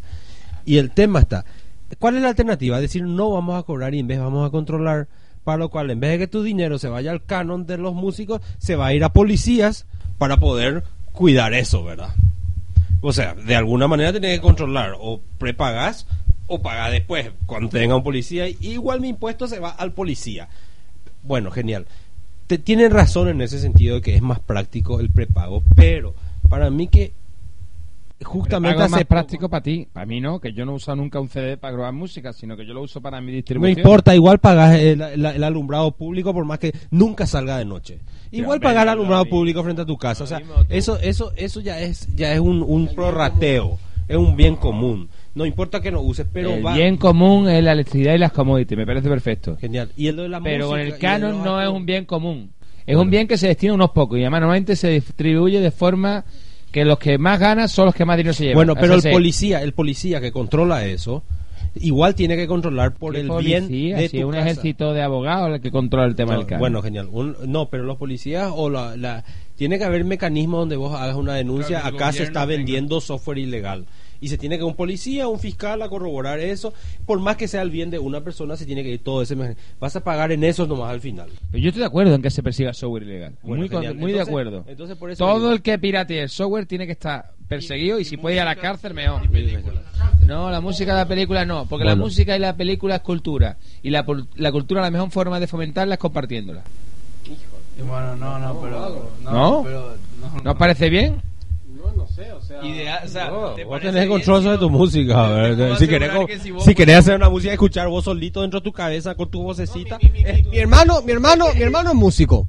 Y el tema está: ¿cuál es la alternativa? Decir, no vamos a cobrar y en vez vamos a controlar. Para lo cual, en vez de que tu dinero se vaya al canon de los músicos, se va a ir a policías para poder cuidar eso, ¿verdad? O sea, de alguna manera tenés que controlar. O prepagas o pagas después. Cuando te venga un policía, igual mi impuesto se va al policía. Bueno, genial. Te, tienen razón en ese sentido de que es más práctico el prepago, pero para mí que justamente Algo más hace práctico para ti. Para mí no, que yo no uso nunca un CD para grabar música, sino que yo lo uso para mi no distribución. importa, igual pagas el, el- el alumbrado público por más que nunca salga de noche. Igual pagar el alumbrado mismo. público frente a tu casa, o sea, eso eso eso ya es ya es un, un prorrateo, es un bien común. No importa que no uses, pero el va bien común es la electricidad y las commodities, me parece perfecto. genial. Y el de la Pero con música el canon no es un bien común. Es un bien que se destina a unos pocos y además normalmente se distribuye de forma que los que más ganan son los que más dinero se llevan. Bueno, pero el policía, el policía que controla eso, igual tiene que controlar por ¿Qué el policía? bien de Si tu un casa. ejército de abogados el que controla el tema No, del canon. bueno, genial. Un- no, pero los policías o la, la- tiene que haber mecanismos donde vos hagas una denuncia. Claro, Acá se está tenga. vendiendo software ilegal y se tiene que un policía, un fiscal a corroborar eso. Por más que sea el bien de una persona, se tiene que ir todo ese. Vas a pagar en eso nomás al final. Pero yo estoy de acuerdo en que se persiga software ilegal. Bueno, muy con- muy de Entonces- acuerdo. entonces por eso Todo digo- el que piratee el software tiene que estar perseguido y, si puede ir a la cárcel, mejor. No, la música de la película no, porque la Bueno. música y la película es cultura. Y la, pul- la cultura, la mejor forma de fomentarla es compartiéndola. Y bueno, no, no, pero. ¿No? pero, no, ¿No os parece bien? No, no sé, o sea. Ideal, o sea, No, ¿te vos tenés control si sobre no- tu música. ver, si querés, que si vos- si querés hacer una música, escuchar vos solito dentro de tu cabeza con tu vocecita. Eh, mi hermano, mi hermano, mi hermano es músico.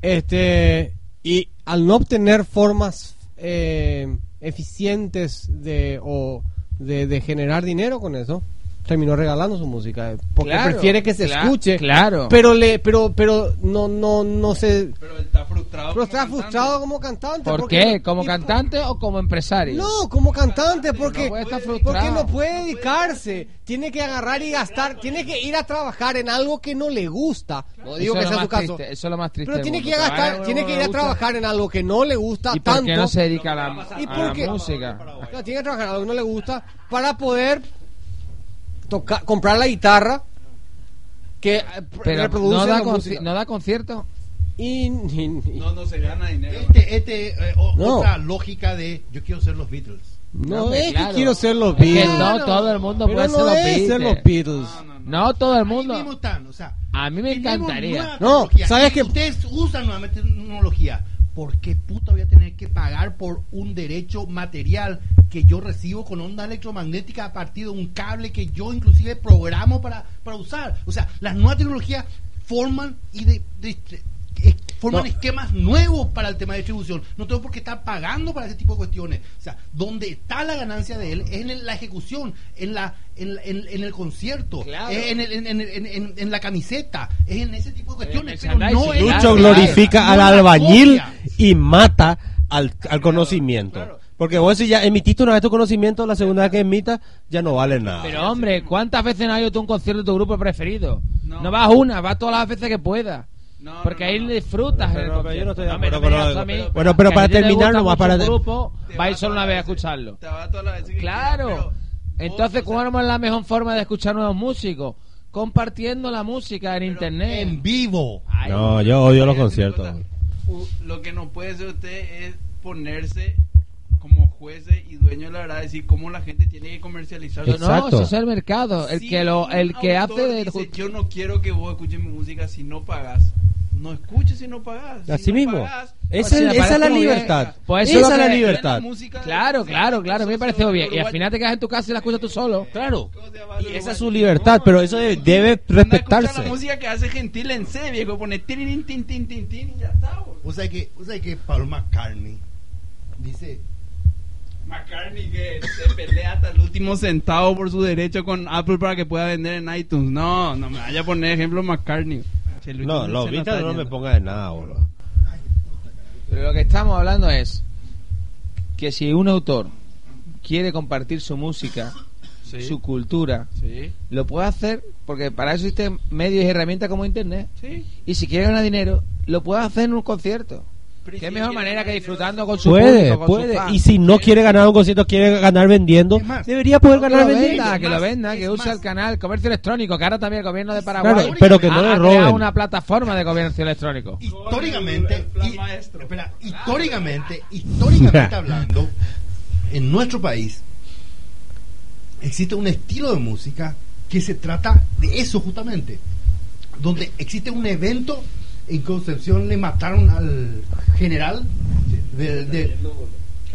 Este y al no obtener formas eh, eficientes de o de, de generar dinero con eso, terminó regalando su música eh, porque Claro, prefiere que se escuche. claro. Pero le pero pero no no no se Pero él está frustrado. pero como está cantante. frustrado como cantante. ¿Por porque qué? ¿Como cantante o como empresario? No, como cantante, porque, No estar porque no puede dedicarse. Tiene que agarrar y gastar, tiene que ir a trabajar en algo que no le gusta. No digo Eso que es sea lo su más caso. triste, eso es lo más triste Pero tiene que, gastar, tiene que ir a trabajar en algo que no le gusta ¿Y por tanto. qué no se dedica a la, ¿Y a por la música? No, tiene que trabajar en algo que no le gusta para poder tocar, comprar la guitarra que eh, Pero reproduce no da, la conci- música. no da concierto. Y, y- y- No, no se gana dinero. Este, este, eh, o- No. otra lógica de yo quiero ser los Beatles. no hombre, es claro. que quiero ser los Es que Beatles. no todo el mundo pero puede no ser los es ser Beatles. los Beatles. No, no, no. No todo el Ahí mismo mundo. están, o sea, A mí me encantaría. No. ¿sabes Y qué? Ustedes usan nueva tecnología. ¿Por qué puta voy a tener que pagar por un derecho material que yo recibo con onda electromagnética a partir de un cable que yo inclusive programo para, para usar? O sea, las nuevas tecnologías forman y de, de- forman No. esquemas nuevos para el tema de distribución. No tengo por qué estar pagando para ese tipo de cuestiones. O sea, donde está la ganancia de él es en la ejecución, en la en, en- en el concierto, Claro. es en, el- en- en- en- en- en la camiseta, es en ese tipo de cuestiones. Pero no Lucho claro. glorifica al la albañil y mata al, al conocimiento. claro. Porque vos si ya emitiste una vez tu conocimiento, la segunda vez que emitas ya no vale nada. Pero hombre, ¿cuántas veces no has ido tú a un concierto de tu grupo preferido? No. No, vas una, vas todas las veces que puedas. No, porque no, ahí no. disfrutas. Pero en el no, pero yo no estoy de concierto. acuerdo con lo- a mí Bueno, pero para terminar nomás, para- un grupo, Te vais va solo una vez a escucharlo. Te va toda la vez Claro. Entonces, ¿cuál es la mejor forma de escuchar nuevos músicos? Compartiendo la música en internet. En vivo. Ay, No, yo odio los conciertos. Lo que no puede hacer usted es ponerse como juez y dueño de la verdad, decir cómo la gente tiene que comercializar. No, Exacto. eso es el mercado. El Si que lo, el que hace de dice, yo no quiero que vos escuches mi música si no pagas. No escuches si no pagas. Si Así no mismo. pagas, Esa, es- me esa es la libertad. Pues eso esa es la libertad. la Claro, de- claro, de- claro. A mí me pareció bien. Y al final te quedas en tu casa y la escuchas tú solo. Claro. ¿Cómo se llama Y esa es su libertad, pero eso de- debe escuchar respetarse. la música que hace Gentil en C, viejo. Pone tin, tin, tin, tin, tin y ya está. O sea que, o sea que Paul McCartney dice McCartney que se pelea hasta el último centavo por su derecho con Apple para que pueda vender en iTunes. No, no me vaya a poner ejemplo McCartney. No, los Beatles no me ponga de nada, boludo. Pero lo que estamos hablando es que si un autor quiere compartir su música, Sí. su cultura, Sí, lo puede hacer porque para eso existen medios y herramientas como internet. sí. Y si quiere ganar dinero, lo puede hacer en un concierto. Qué mejor manera que disfrutando con su Puede, público, con puede. Y si no quiere ganar un concierto, quiere ganar vendiendo, más, debería poder que ganar vendiendo. venda, que lo venda, que use más. el canal comercio electrónico, que ahora también el gobierno de Paraguay Claro, pero que no ha- le roben. una plataforma de comercio electrónico. históricamente, y- espera, históricamente, históricamente hablando, en nuestro país existe un estilo de música que se trata de eso justamente, donde existe un evento en Concepción le mataron al general de-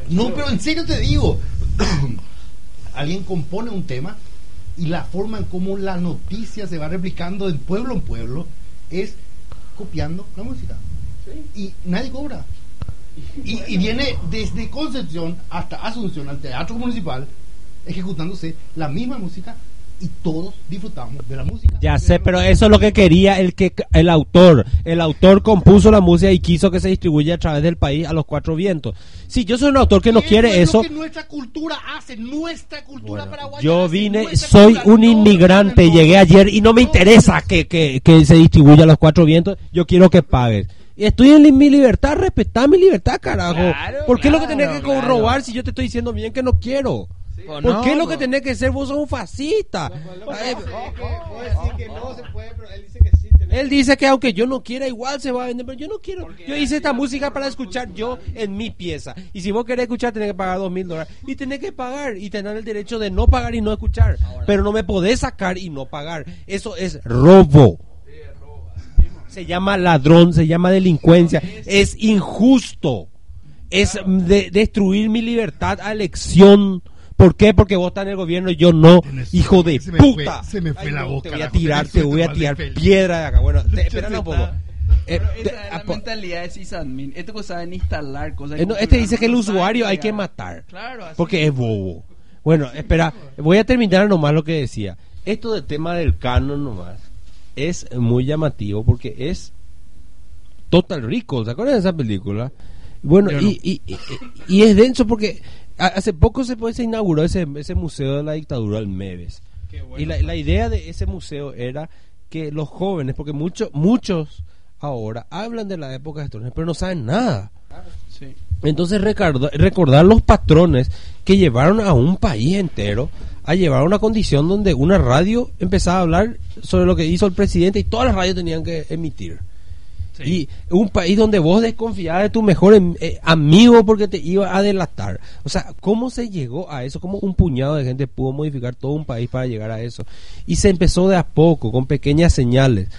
no, pero en serio te digo, alguien compone un tema y la forma en cómo la noticia se va replicando de pueblo en pueblo es copiando la música. Y nadie cobra. Y, y viene desde Concepción hasta Asunción, al Teatro Municipal, ejecutándose la misma música y todos disfrutamos de la música. Ya sé, pero eso es lo que quería el que el autor. El autor compuso la música y quiso que se distribuya a través del país a los cuatro vientos. Si yo soy un autor que no quiere es eso, lo que nuestra cultura hace, nuestra cultura Bueno, paraguaya. yo vine, soy cultura, un inmigrante, no, llegué ayer y no me no, interesa que, que, que se distribuya a los cuatro vientos, yo quiero que pagues. Y estoy en mi libertad, respetar mi libertad, carajo. Claro, ¿Por qué lo que claro, tenés que claro. robar si yo te estoy diciendo bien que no quiero? Pues ¿Por no, qué lo pues. que tenés que ser vos sos un fascista? Pero él dice que sí. Él dice que aunque yo no quiera, igual se va a vender, pero yo no quiero. Yo hice esta música para escuchar yo en mi pieza. Y si vos querés escuchar, tenés que pagar dos mil dólares. Y tenés que pagar y tener el derecho de no pagar y no escuchar. Pero no me podés sacar y no pagar. Eso es robo. Se llama ladrón, se llama delincuencia. Es injusto. Es de- destruir mi libertad a elección. ¿Por qué? Porque vos estás en el gobierno y yo no, hijo de se me fue- puta. se me fue la no, boca, Te voy a tirar, te voy a tirar piedra de acá. Bueno, Lucho espera un poco. Eh, Pero es la mentalidad de sysadmin. Esto que saben instalar cosas. eh, no, este dice que el usuario hay que matar. Claro, así. Porque es bobo. Bueno, espera, voy a terminar nomás lo que decía. Esto del tema del canon nomás es muy llamativo porque es Total Rico. ¿Se acuerdan de esa película? Bueno, Yo no. y, y, y- y es denso porque a- hace poco se, se inauguró ese, ese museo de la dictadura, el MEVES. Qué bueno. Y la, la idea de ese museo era que los jóvenes, porque muchos muchos ahora hablan de la época de Stroessner, pero no saben nada. Sí. Entonces recardo- recordar los patrones que llevaron a un país entero a llevar a una condición donde una radio empezaba a hablar sobre lo que hizo el presidente y todas las radios tenían que emitir. Y un país donde vos desconfiabas de tu mejor em- eh, amigo porque te iba a delatar. O sea, ¿cómo se llegó a eso? ¿Cómo un puñado de gente pudo modificar todo un país para llegar a eso? Y se empezó de a poco, con pequeñas señales.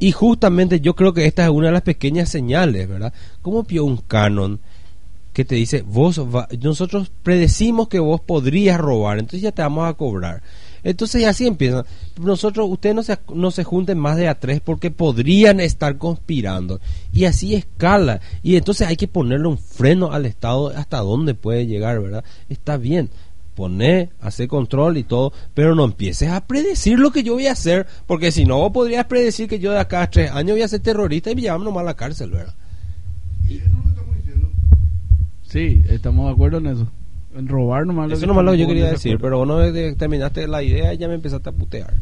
Y justamente yo creo que esta es una de las pequeñas señales, ¿verdad? ¿Cómo pio un canon que te dice, vos va- nosotros predecimos que vos podrías robar, entonces ya te vamos a cobrar. Entonces y así empiezan. Nosotros, ustedes no se, no se junten más de a tres porque podrían estar conspirando. Y así escala. Y entonces hay que ponerle un freno al Estado hasta dónde puede llegar, ¿verdad? Está bien. Poné, hacer control y todo, pero no empieces a predecir lo que yo voy a hacer, porque si no, vos podrías predecir que yo de acá a tres años voy a ser terrorista y me llevan nomás a la cárcel, ¿verdad? Sí, estamos de acuerdo en eso. Robar nomás Eso que nomás lo que yo quería de decir, pero vos no de- terminaste la idea y ya me empezaste a putear.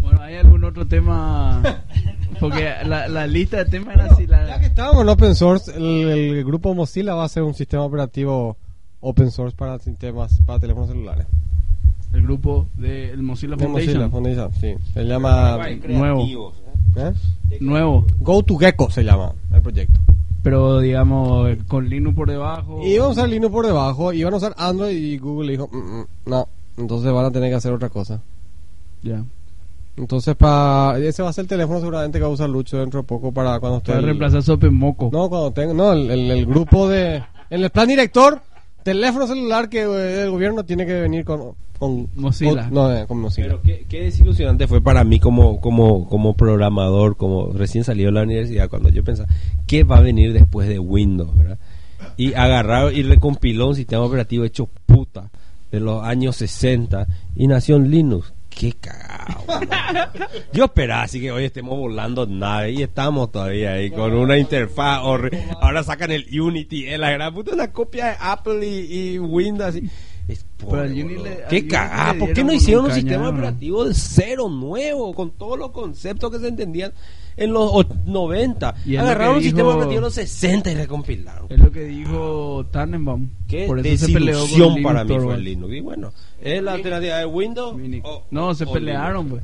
Bueno, ¿hay algún otro tema? Porque la, la lista de temas era así. Ya La, que estábamos en open source, el, el grupo Mozilla va a hacer un sistema operativo open source para sistemas, para teléfonos celulares. el grupo del Mozilla De Mozilla Foundation. Foundation, sí. Se llama Nuevo. ¿eh? Nuevo. Go to Gecko se llama el proyecto. Pero digamos, con Linux por debajo. Y iban a usar Linux por debajo, iban a usar Android y Google dijo, "Mm, mm, no, entonces van a tener que hacer otra cosa. Ya. Entonces, para ese va a ser el teléfono seguramente que va a usar Lucho dentro de poco para cuando esté... Para el- reemplazar Sope Moco. No, cuando tenga... No, el, el- el grupo de... En el plan director, teléfono celular que eh, el gobierno tiene que venir con... con Mozilla. con- no, eh, con Mozilla. Pero qué, qué desilusionante fue para mí como, como, como programador, como recién salido de la universidad, cuando yo pensaba, ¿qué va a venir después de Windows? ¿verdad? Y agarraron y recompiló un sistema operativo hecho puta de los años 60 y nació en Linux. Qué cagado. Yo esperaba así que hoy estemos volando nave y estamos todavía ahí con una interfaz horri- Ahora sacan el Unity, es la gran puta, una copia de Apple y, y Windows. y- Es Pero al pobre, le- al Qué Unity cagada. ¿Por qué no hicieron un un sistema operativo de cero nuevo con todos los conceptos que se entendían en los och- 90? Y Agarraron un sistema operativo de los 60 y recompilaron. Es lo que dijo Tannenbaum. Qué Por eso se peleó con para mí fue el Linux. Y bueno, es la alternativa de Windows. Mini- o- no, se o pelearon, pues.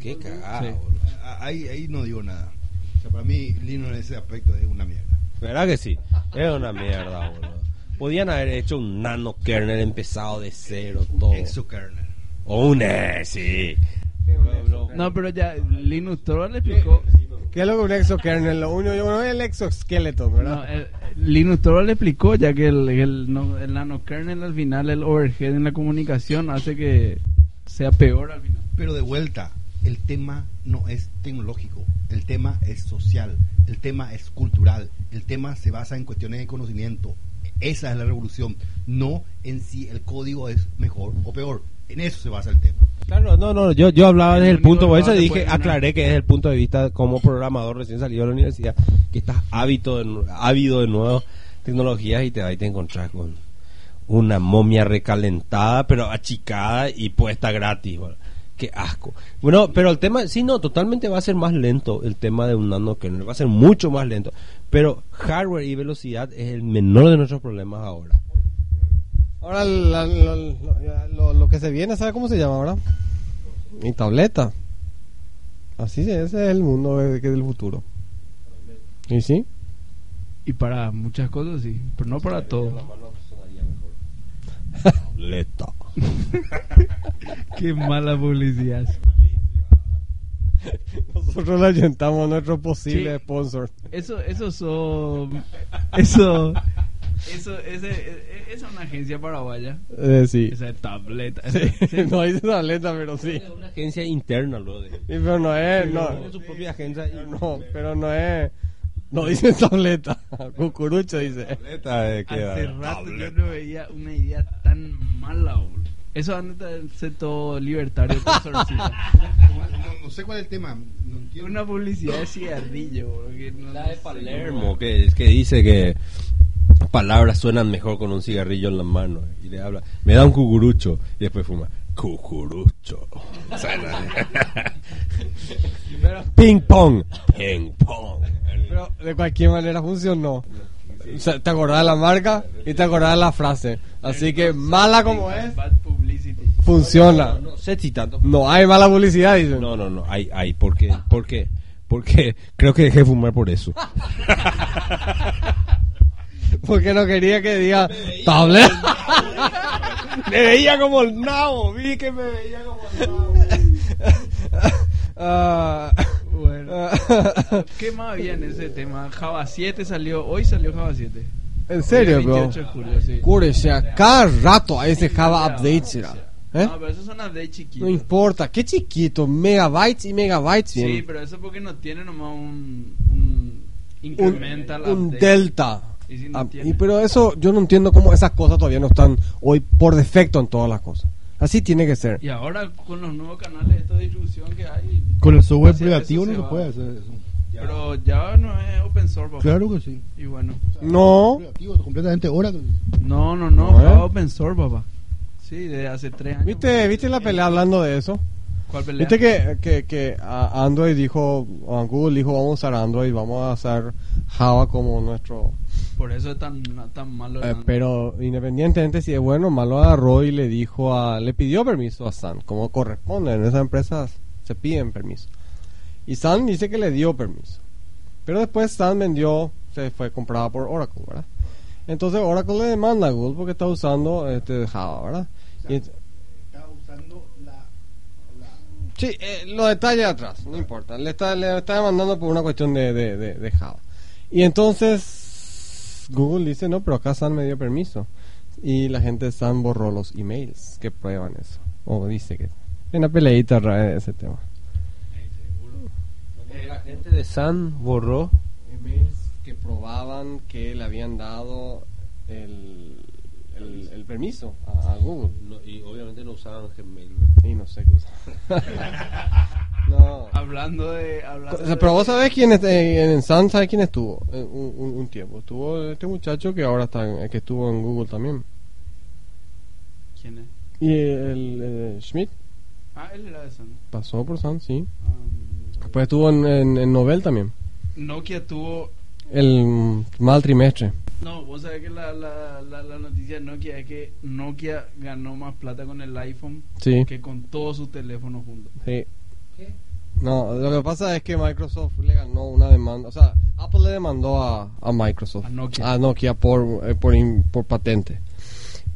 Qué cagada, Sí. boludo. Ah, Ahí, ahí no digo nada. O sea, para mí, Linux en ese aspecto es una mierda. ¿Verdad que sí? Es una mierda, boludo. Podían haber hecho un nano kernel empezado de cero, todo. Exokernel. O un E, sí. No, pero ya Linux Torvalds le explicó. ¿Qué es lo que un exokernel? Lo único no es el exoskeleton, No, ¿verdad? eh, Linux Torvalds le explicó ya que el, el, no- el nanokernel al final, el overhead en la comunicación hace que sea peor al final. Pero de vuelta, el tema no es tecnológico, el tema es social, el tema es cultural, el tema se basa en cuestiones de conocimiento. Esa es la revolución, no en si el código es mejor o peor. En eso se basa el tema. Claro, no, no, yo, yo hablaba desde el punto, por eso dije, aclaré que es el punto de vista como programador recién salido de la universidad, que estás ávido de, ávido de nuevas tecnologías y te, ahí te encontrás con una momia recalentada, pero achicada y puesta gratis. ¿verdad? Qué asco. Bueno, pero el tema, sí, no, totalmente va a ser más lento el tema de un nanokernel, va a ser mucho más lento. Pero hardware y velocidad es el menor de nuestros problemas ahora. Ahora la- la- lo, lo- lo que se viene, ¿sabe cómo se llama ahora? Mi tableta. Así es, ese es el mundo que del futuro. ¿Y sí? Y para muchas cosas sí, pero no para todo. Tableta. Qué mala publicidad. Nosotros le ayuntamos a nuestro posible Sí. sponsor. Eso, eso son, eso, eso, ese, esa es una agencia paraguaya. Eh, sí. Esa es tableta. Sí. no dice tableta, pero sí. Es una agencia interna, lo de. Sí, pero no es, no. Tiene su propia agencia. y- No, pero no es. No dice tableta. Cucurucho dice. Tableta, eh, queda. Hace rato yo no veía una idea tan mala, boludo. Eso de ser todo libertario. No, no sé cuál es el tema. No entiendo. Una publicidad de cigarrillo, no- La de sé. Palermo, que, que dice que palabras suenan mejor con un cigarrillo en la mano. Y le habla, me da un cucurucho. Y después fuma, cucurucho. Ping pong. Ping pong. Pero de cualquier manera funcionó. O sea, te acordás de la marca y te acordás de la frase. Así que mala como es, funciona. No sé si tanto. No hay mala publicidad, dicen. No, no, no, hay, hay. ¿Por qué? ¿Por qué? Porque creo que dejé de fumar por eso. Porque no quería que diga tableta. me veía como el nabo, vi que me veía como el nabo. Ah, Bueno. ¿Qué más había en ese tema? Java 7 salió, hoy salió Java 7. En serio, bro. 28 de julio, sí. Cure, o sea, cada rato hay ese Java update, será. ¿Eh? No, pero eso son updates chiquitos. No importa, qué chiquito, megabytes y megabytes. Sí, bien. pero eso porque no tiene nomás un, un incremental un, un delta. Y si no Ah, y pero eso yo no entiendo cómo esas cosas todavía no están hoy por defecto en todas las cosas. Así tiene que ser. Y ahora con los nuevos canales de esta distribución que hay, Con el software privativo no se se puede hacer eso. Pero ya no es open source. papá. Claro que sí. Y bueno. No, completamente Oracle. No, no, no, No, ¿eh? open source, papá. Sí, desde hace tres años. ¿viste, ¿viste la pelea hablando de eso? ¿Cuál pelea? Viste que, que, que Android dijo, a Google dijo, vamos a usar Android, vamos a hacer Java como nuestro... Por eso es tan, tan malo. eh, pero independientemente si es bueno o malo, agarró y le dijo a... Le pidió permiso a Sun, como corresponde, en esas empresas se piden permiso. Y Sun dice que le dio permiso. Pero después Sun vendió, se fue comprada por Oracle, ¿verdad? Entonces Oracle le demanda a Google porque está usando este Java, ¿verdad? Y ent- Está usando la. Sí, eh, los detalles atrás, no importa. Le está, le está demandando por una cuestión de, de, de, de Java. Y entonces Google dice, no, pero acá Sun me dio permiso. Y la gente de Sun borró los emails que prueban eso. O dice que... Hay una peleita rara de ese tema. La gente de Sun borró. Emails que probaban que le habían dado el, el, el permiso a, a Google. no- y obviamente no usaban Gmail. Y no sé qué usan. no. Hablando de. Hablando pero vos sabés quién es, eh, en Sun, ¿sabés quién estuvo? Eh, un, un- un tiempo. Estuvo este muchacho que ahora está, en- que estuvo en Google también. ¿Quién es? Y el, eh, Schmidt Ah, él era de Sun. pasó por Sun, sí. Um, Después estuvo en, en, en Novel también. Nokia tuvo. El mal trimestre. No, vos sabés que la, la, la, la noticia de Nokia es que Nokia ganó más plata con el iPhone Sí, que con todos sus teléfonos juntos. sí. No, lo que pasa es que Microsoft le ganó una demanda. O sea, Apple le demandó a, a Microsoft. A Nokia. por, eh, por, in- por patente.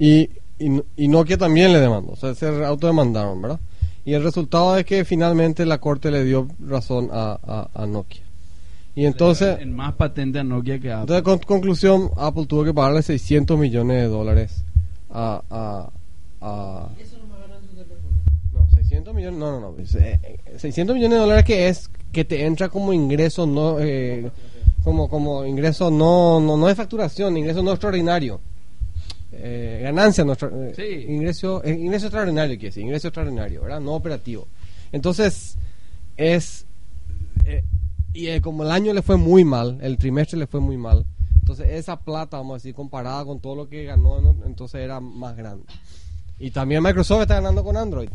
Y, y, y Nokia también le demandó. O sea, se autodemandaron, ¿verdad? Y el resultado es que finalmente la corte le dio razón a, a, a Nokia. Y entonces, En más patente a Nokia que a Apple. entonces, con conclusión, Apple tuvo que pagarle 600 millones de dólares a... a, a no, 600 millones, no, no, no. es, eh, eh, 600 millones de dólares que es que te entra como ingreso no eh, como como ingreso no no no de facturación, ingreso no extraordinario. Eh, ganancia no extra- eh, Sí. ingreso eh, ingreso extraordinario quiere decir, ingreso extraordinario, ¿verdad? No operativo. Entonces es eh, y eh, como el año le fue muy mal, el trimestre le fue muy mal. Entonces esa plata, vamos a decir, comparada con todo lo que ganó, ¿no? entonces era más grande. Y también Microsoft está ganando con Android.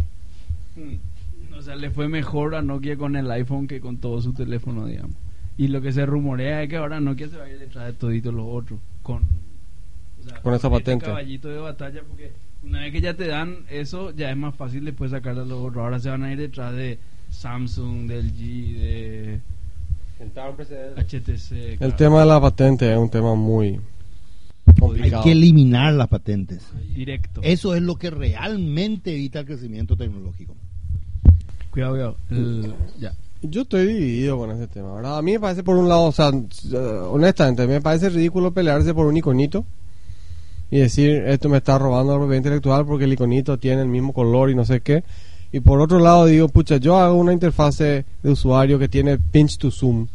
Mm. O sea, le fue mejor a Nokia con el iPhone que con todo su teléfono, digamos. Y lo que se rumorea es que ahora Nokia se va a ir detrás de toditos los otros. Con, sea, Con esa este patente. caballito de batalla, porque una vez que ya te dan eso, ya es más fácil después sacarle los otros. Ahora se van a ir detrás de Samsung, del G, de. HTC. El claro. tema de la patente es un tema muy Hay complicado. que eliminar las patentes. Directo. Eso es lo que realmente evita el crecimiento tecnológico. Cuidado, cuidado. El- ya. Yo estoy dividido con ese tema, ¿verdad? A mí me parece por un lado, o sea, honestamente, me parece ridículo pelearse por un iconito y decir, esto me está robando la propiedad intelectual porque el iconito tiene el mismo color y no sé qué. Y por otro lado digo, pucha, yo hago una interfase de usuario que tiene pinch to zoom,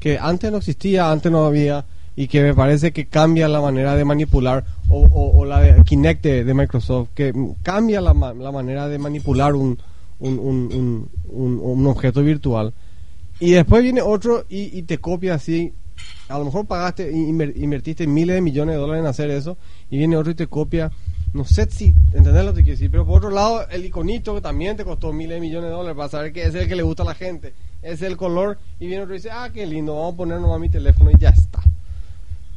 que antes no existía, antes no había, y que me parece que cambia la manera de manipular, o, la de Kinect de, de Microsoft, que cambia la, la manera de manipular un, un- un- un objeto virtual. Y después viene otro y, y te copia así. A lo mejor pagaste, inver- invertiste miles de millones de dólares en hacer eso, y viene otro y te copia. No sé si entendés lo que quiero decir, pero por otro lado, el iconito que también te costó miles de millones de dólares para saber que es el que le gusta a la gente, es el color, y viene otro y dice, ah, qué lindo, vamos a poner nomás mi teléfono y ya está.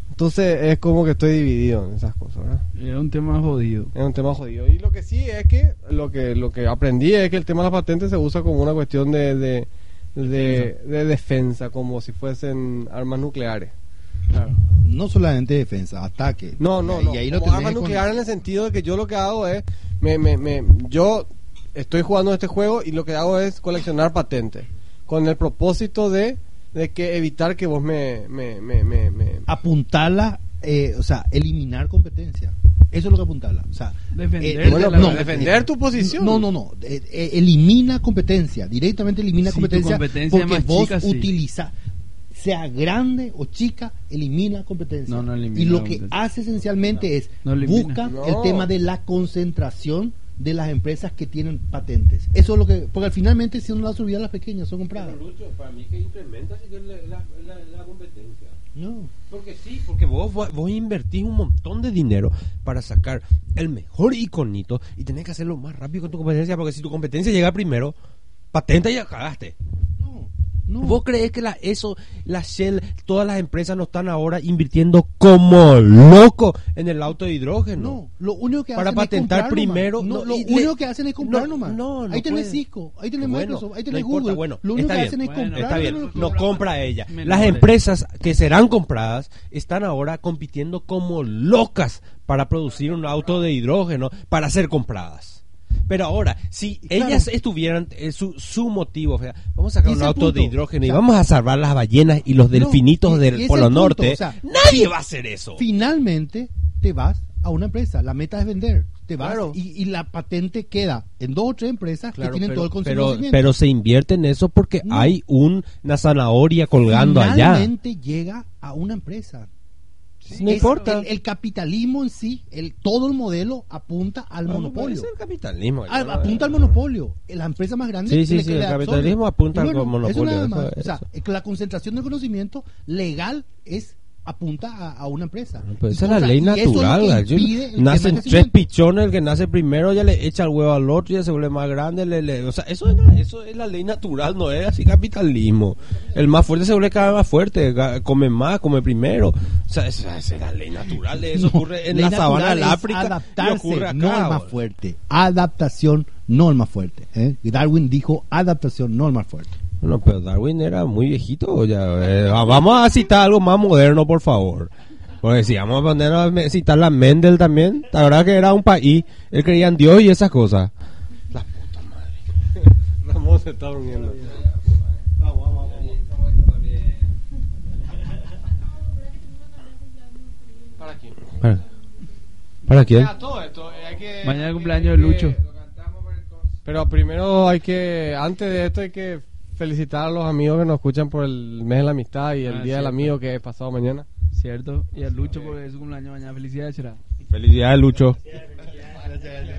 Entonces es como que estoy dividido en esas cosas, ¿verdad? Es un tema jodido. Es un tema jodido. Y lo que sí es que lo que lo que aprendí es que el tema de las patentes se usa como una cuestión de, de, de, de defensa, como si fuesen armas nucleares. Claro. No solamente defensa, ataque. No, no, Y no. ahí como tenés arma con- nuclear en el sentido de que yo lo que hago es, me, me, me, yo estoy jugando este juego y lo que hago es coleccionar patentes. Con el propósito de, de que evitar que vos me... me, me, me, me- apuntarla, eh, o sea, eliminar competencia. Eso es lo que apuntala. O sea, Defender eh, Bueno, la- pero defender tu posición. No, no, no. Eh, eh, elimina competencia. Directamente elimina Si competencia. porque más vos chica, sí. utiliza, sea grande o chica, elimina competencia. No, no elimina y lo la que hace esencialmente es no busca No. el tema de la concentración de las empresas que tienen patentes. Eso es lo que. Porque finalmente, si uno las olvida, las pequeñas son compradas. para mí que incrementa la, competencia. No. Porque sí, porque vos, vos, invertís un montón de dinero para sacar el mejor iconito y tenés que hacerlo más rápido que tu competencia, porque si tu competencia llega primero, patenta y ya cagaste. No. ¿Vos crees que la, eso, la Shell, todas las empresas no están ahora invirtiendo como loco en el auto de hidrógeno? No, lo único que Para hacen patentar es comprar primero. No, no, lo le- único que hacen es comprar no, nomás. no, no ahí tenés puede. Cisco, ahí tenés Bueno, Microsoft, ahí no tenés Google. bueno, lo único está que bien. hacen es Bueno, comprar. Está bien, no, no compra ella. Menores. Las empresas que serán compradas están ahora compitiendo como locas para producir un auto de hidrógeno para ser compradas. Pero ahora, si Claro. ellas estuvieran, eh, su, su motivo, o sea, vamos a sacar Y un auto punto, de hidrógeno o y sea, vamos a salvar las ballenas y los No, delfinitos y- del y Polo punto, Norte, o sea, nadie va a hacer eso. Finalmente te vas a una empresa. La meta es vender. Te vas Claro. y, y la patente queda en dos o tres empresas Claro, que tienen todo el pero, pero, conocimiento. pero se invierte en eso porque No. hay un- una zanahoria colgando allá. Finalmente llega a una empresa. No Es importa. El, el capitalismo en sí, el, todo el modelo apunta al No, no monopolio. puede ser capitalismo. Ah, yo- apunta al monopolio. La empresa más grande. Sí, sí, sí, el le absorbe. capitalismo apunta Y al monopolio, Eso nada eso- más. O sea, eso. es que la concentración del conocimiento legal es apunta a, a una empresa. Y esa es la ley y natural. Nacen tres pichones, el que nace primero ya le echa el huevo al otro, ya se vuelve más grande. le- le- o sea, eso es, la, eso es la ley natural, no es así capitalismo. El más fuerte se vuelve cada vez más fuerte, come más, come primero. O sea, esa, esa es la ley natural. Eso No, ocurre en la sabana del África y Adaptarse, ocurre acá. no el más fuerte. Adaptación, no el más fuerte. ¿eh? Y Darwin dijo adaptación, no el más fuerte. Bueno, pero Darwin era muy viejito. Ya, eh, vamos a citar algo más moderno, por favor. Porque si vamos a poner a citar la Mendel también, la verdad que era un país, él creía en Dios y esas cosas. La puta madre. Ramón se está durmiendo. ¿Para quién? ¿Para, para quién? todo esto, eh, hay que... Mañana el cumpleaños de Lucho. Pero primero hay que, antes de esto hay que felicitar a los amigos que nos escuchan por el mes de la amistad y el Ah, día del amigo que es pasado mañana. ¿Cierto? Y a Lucho porque es su cumpleaños mañana. Felicidades, será. Felicidades, Lucho.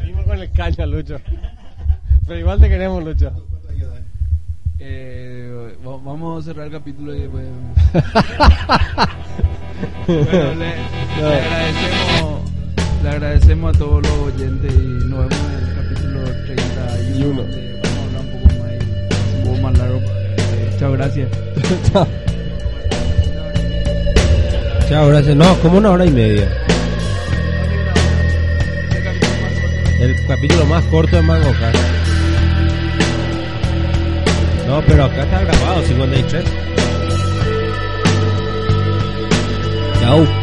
Seguimos con el caño, Lucho. Pero igual te queremos, Lucho. Eh, va- vamos a cerrar el capítulo y después... Bueno, le, le agradecemos, le agradecemos a todos los oyentes y nos vemos en el capítulo 31. Y más largo. Chao, gracias. Chao, gracias. No, como una hora y media. El capítulo más corto de Mango Cast. No, pero acá está grabado 53. Chao.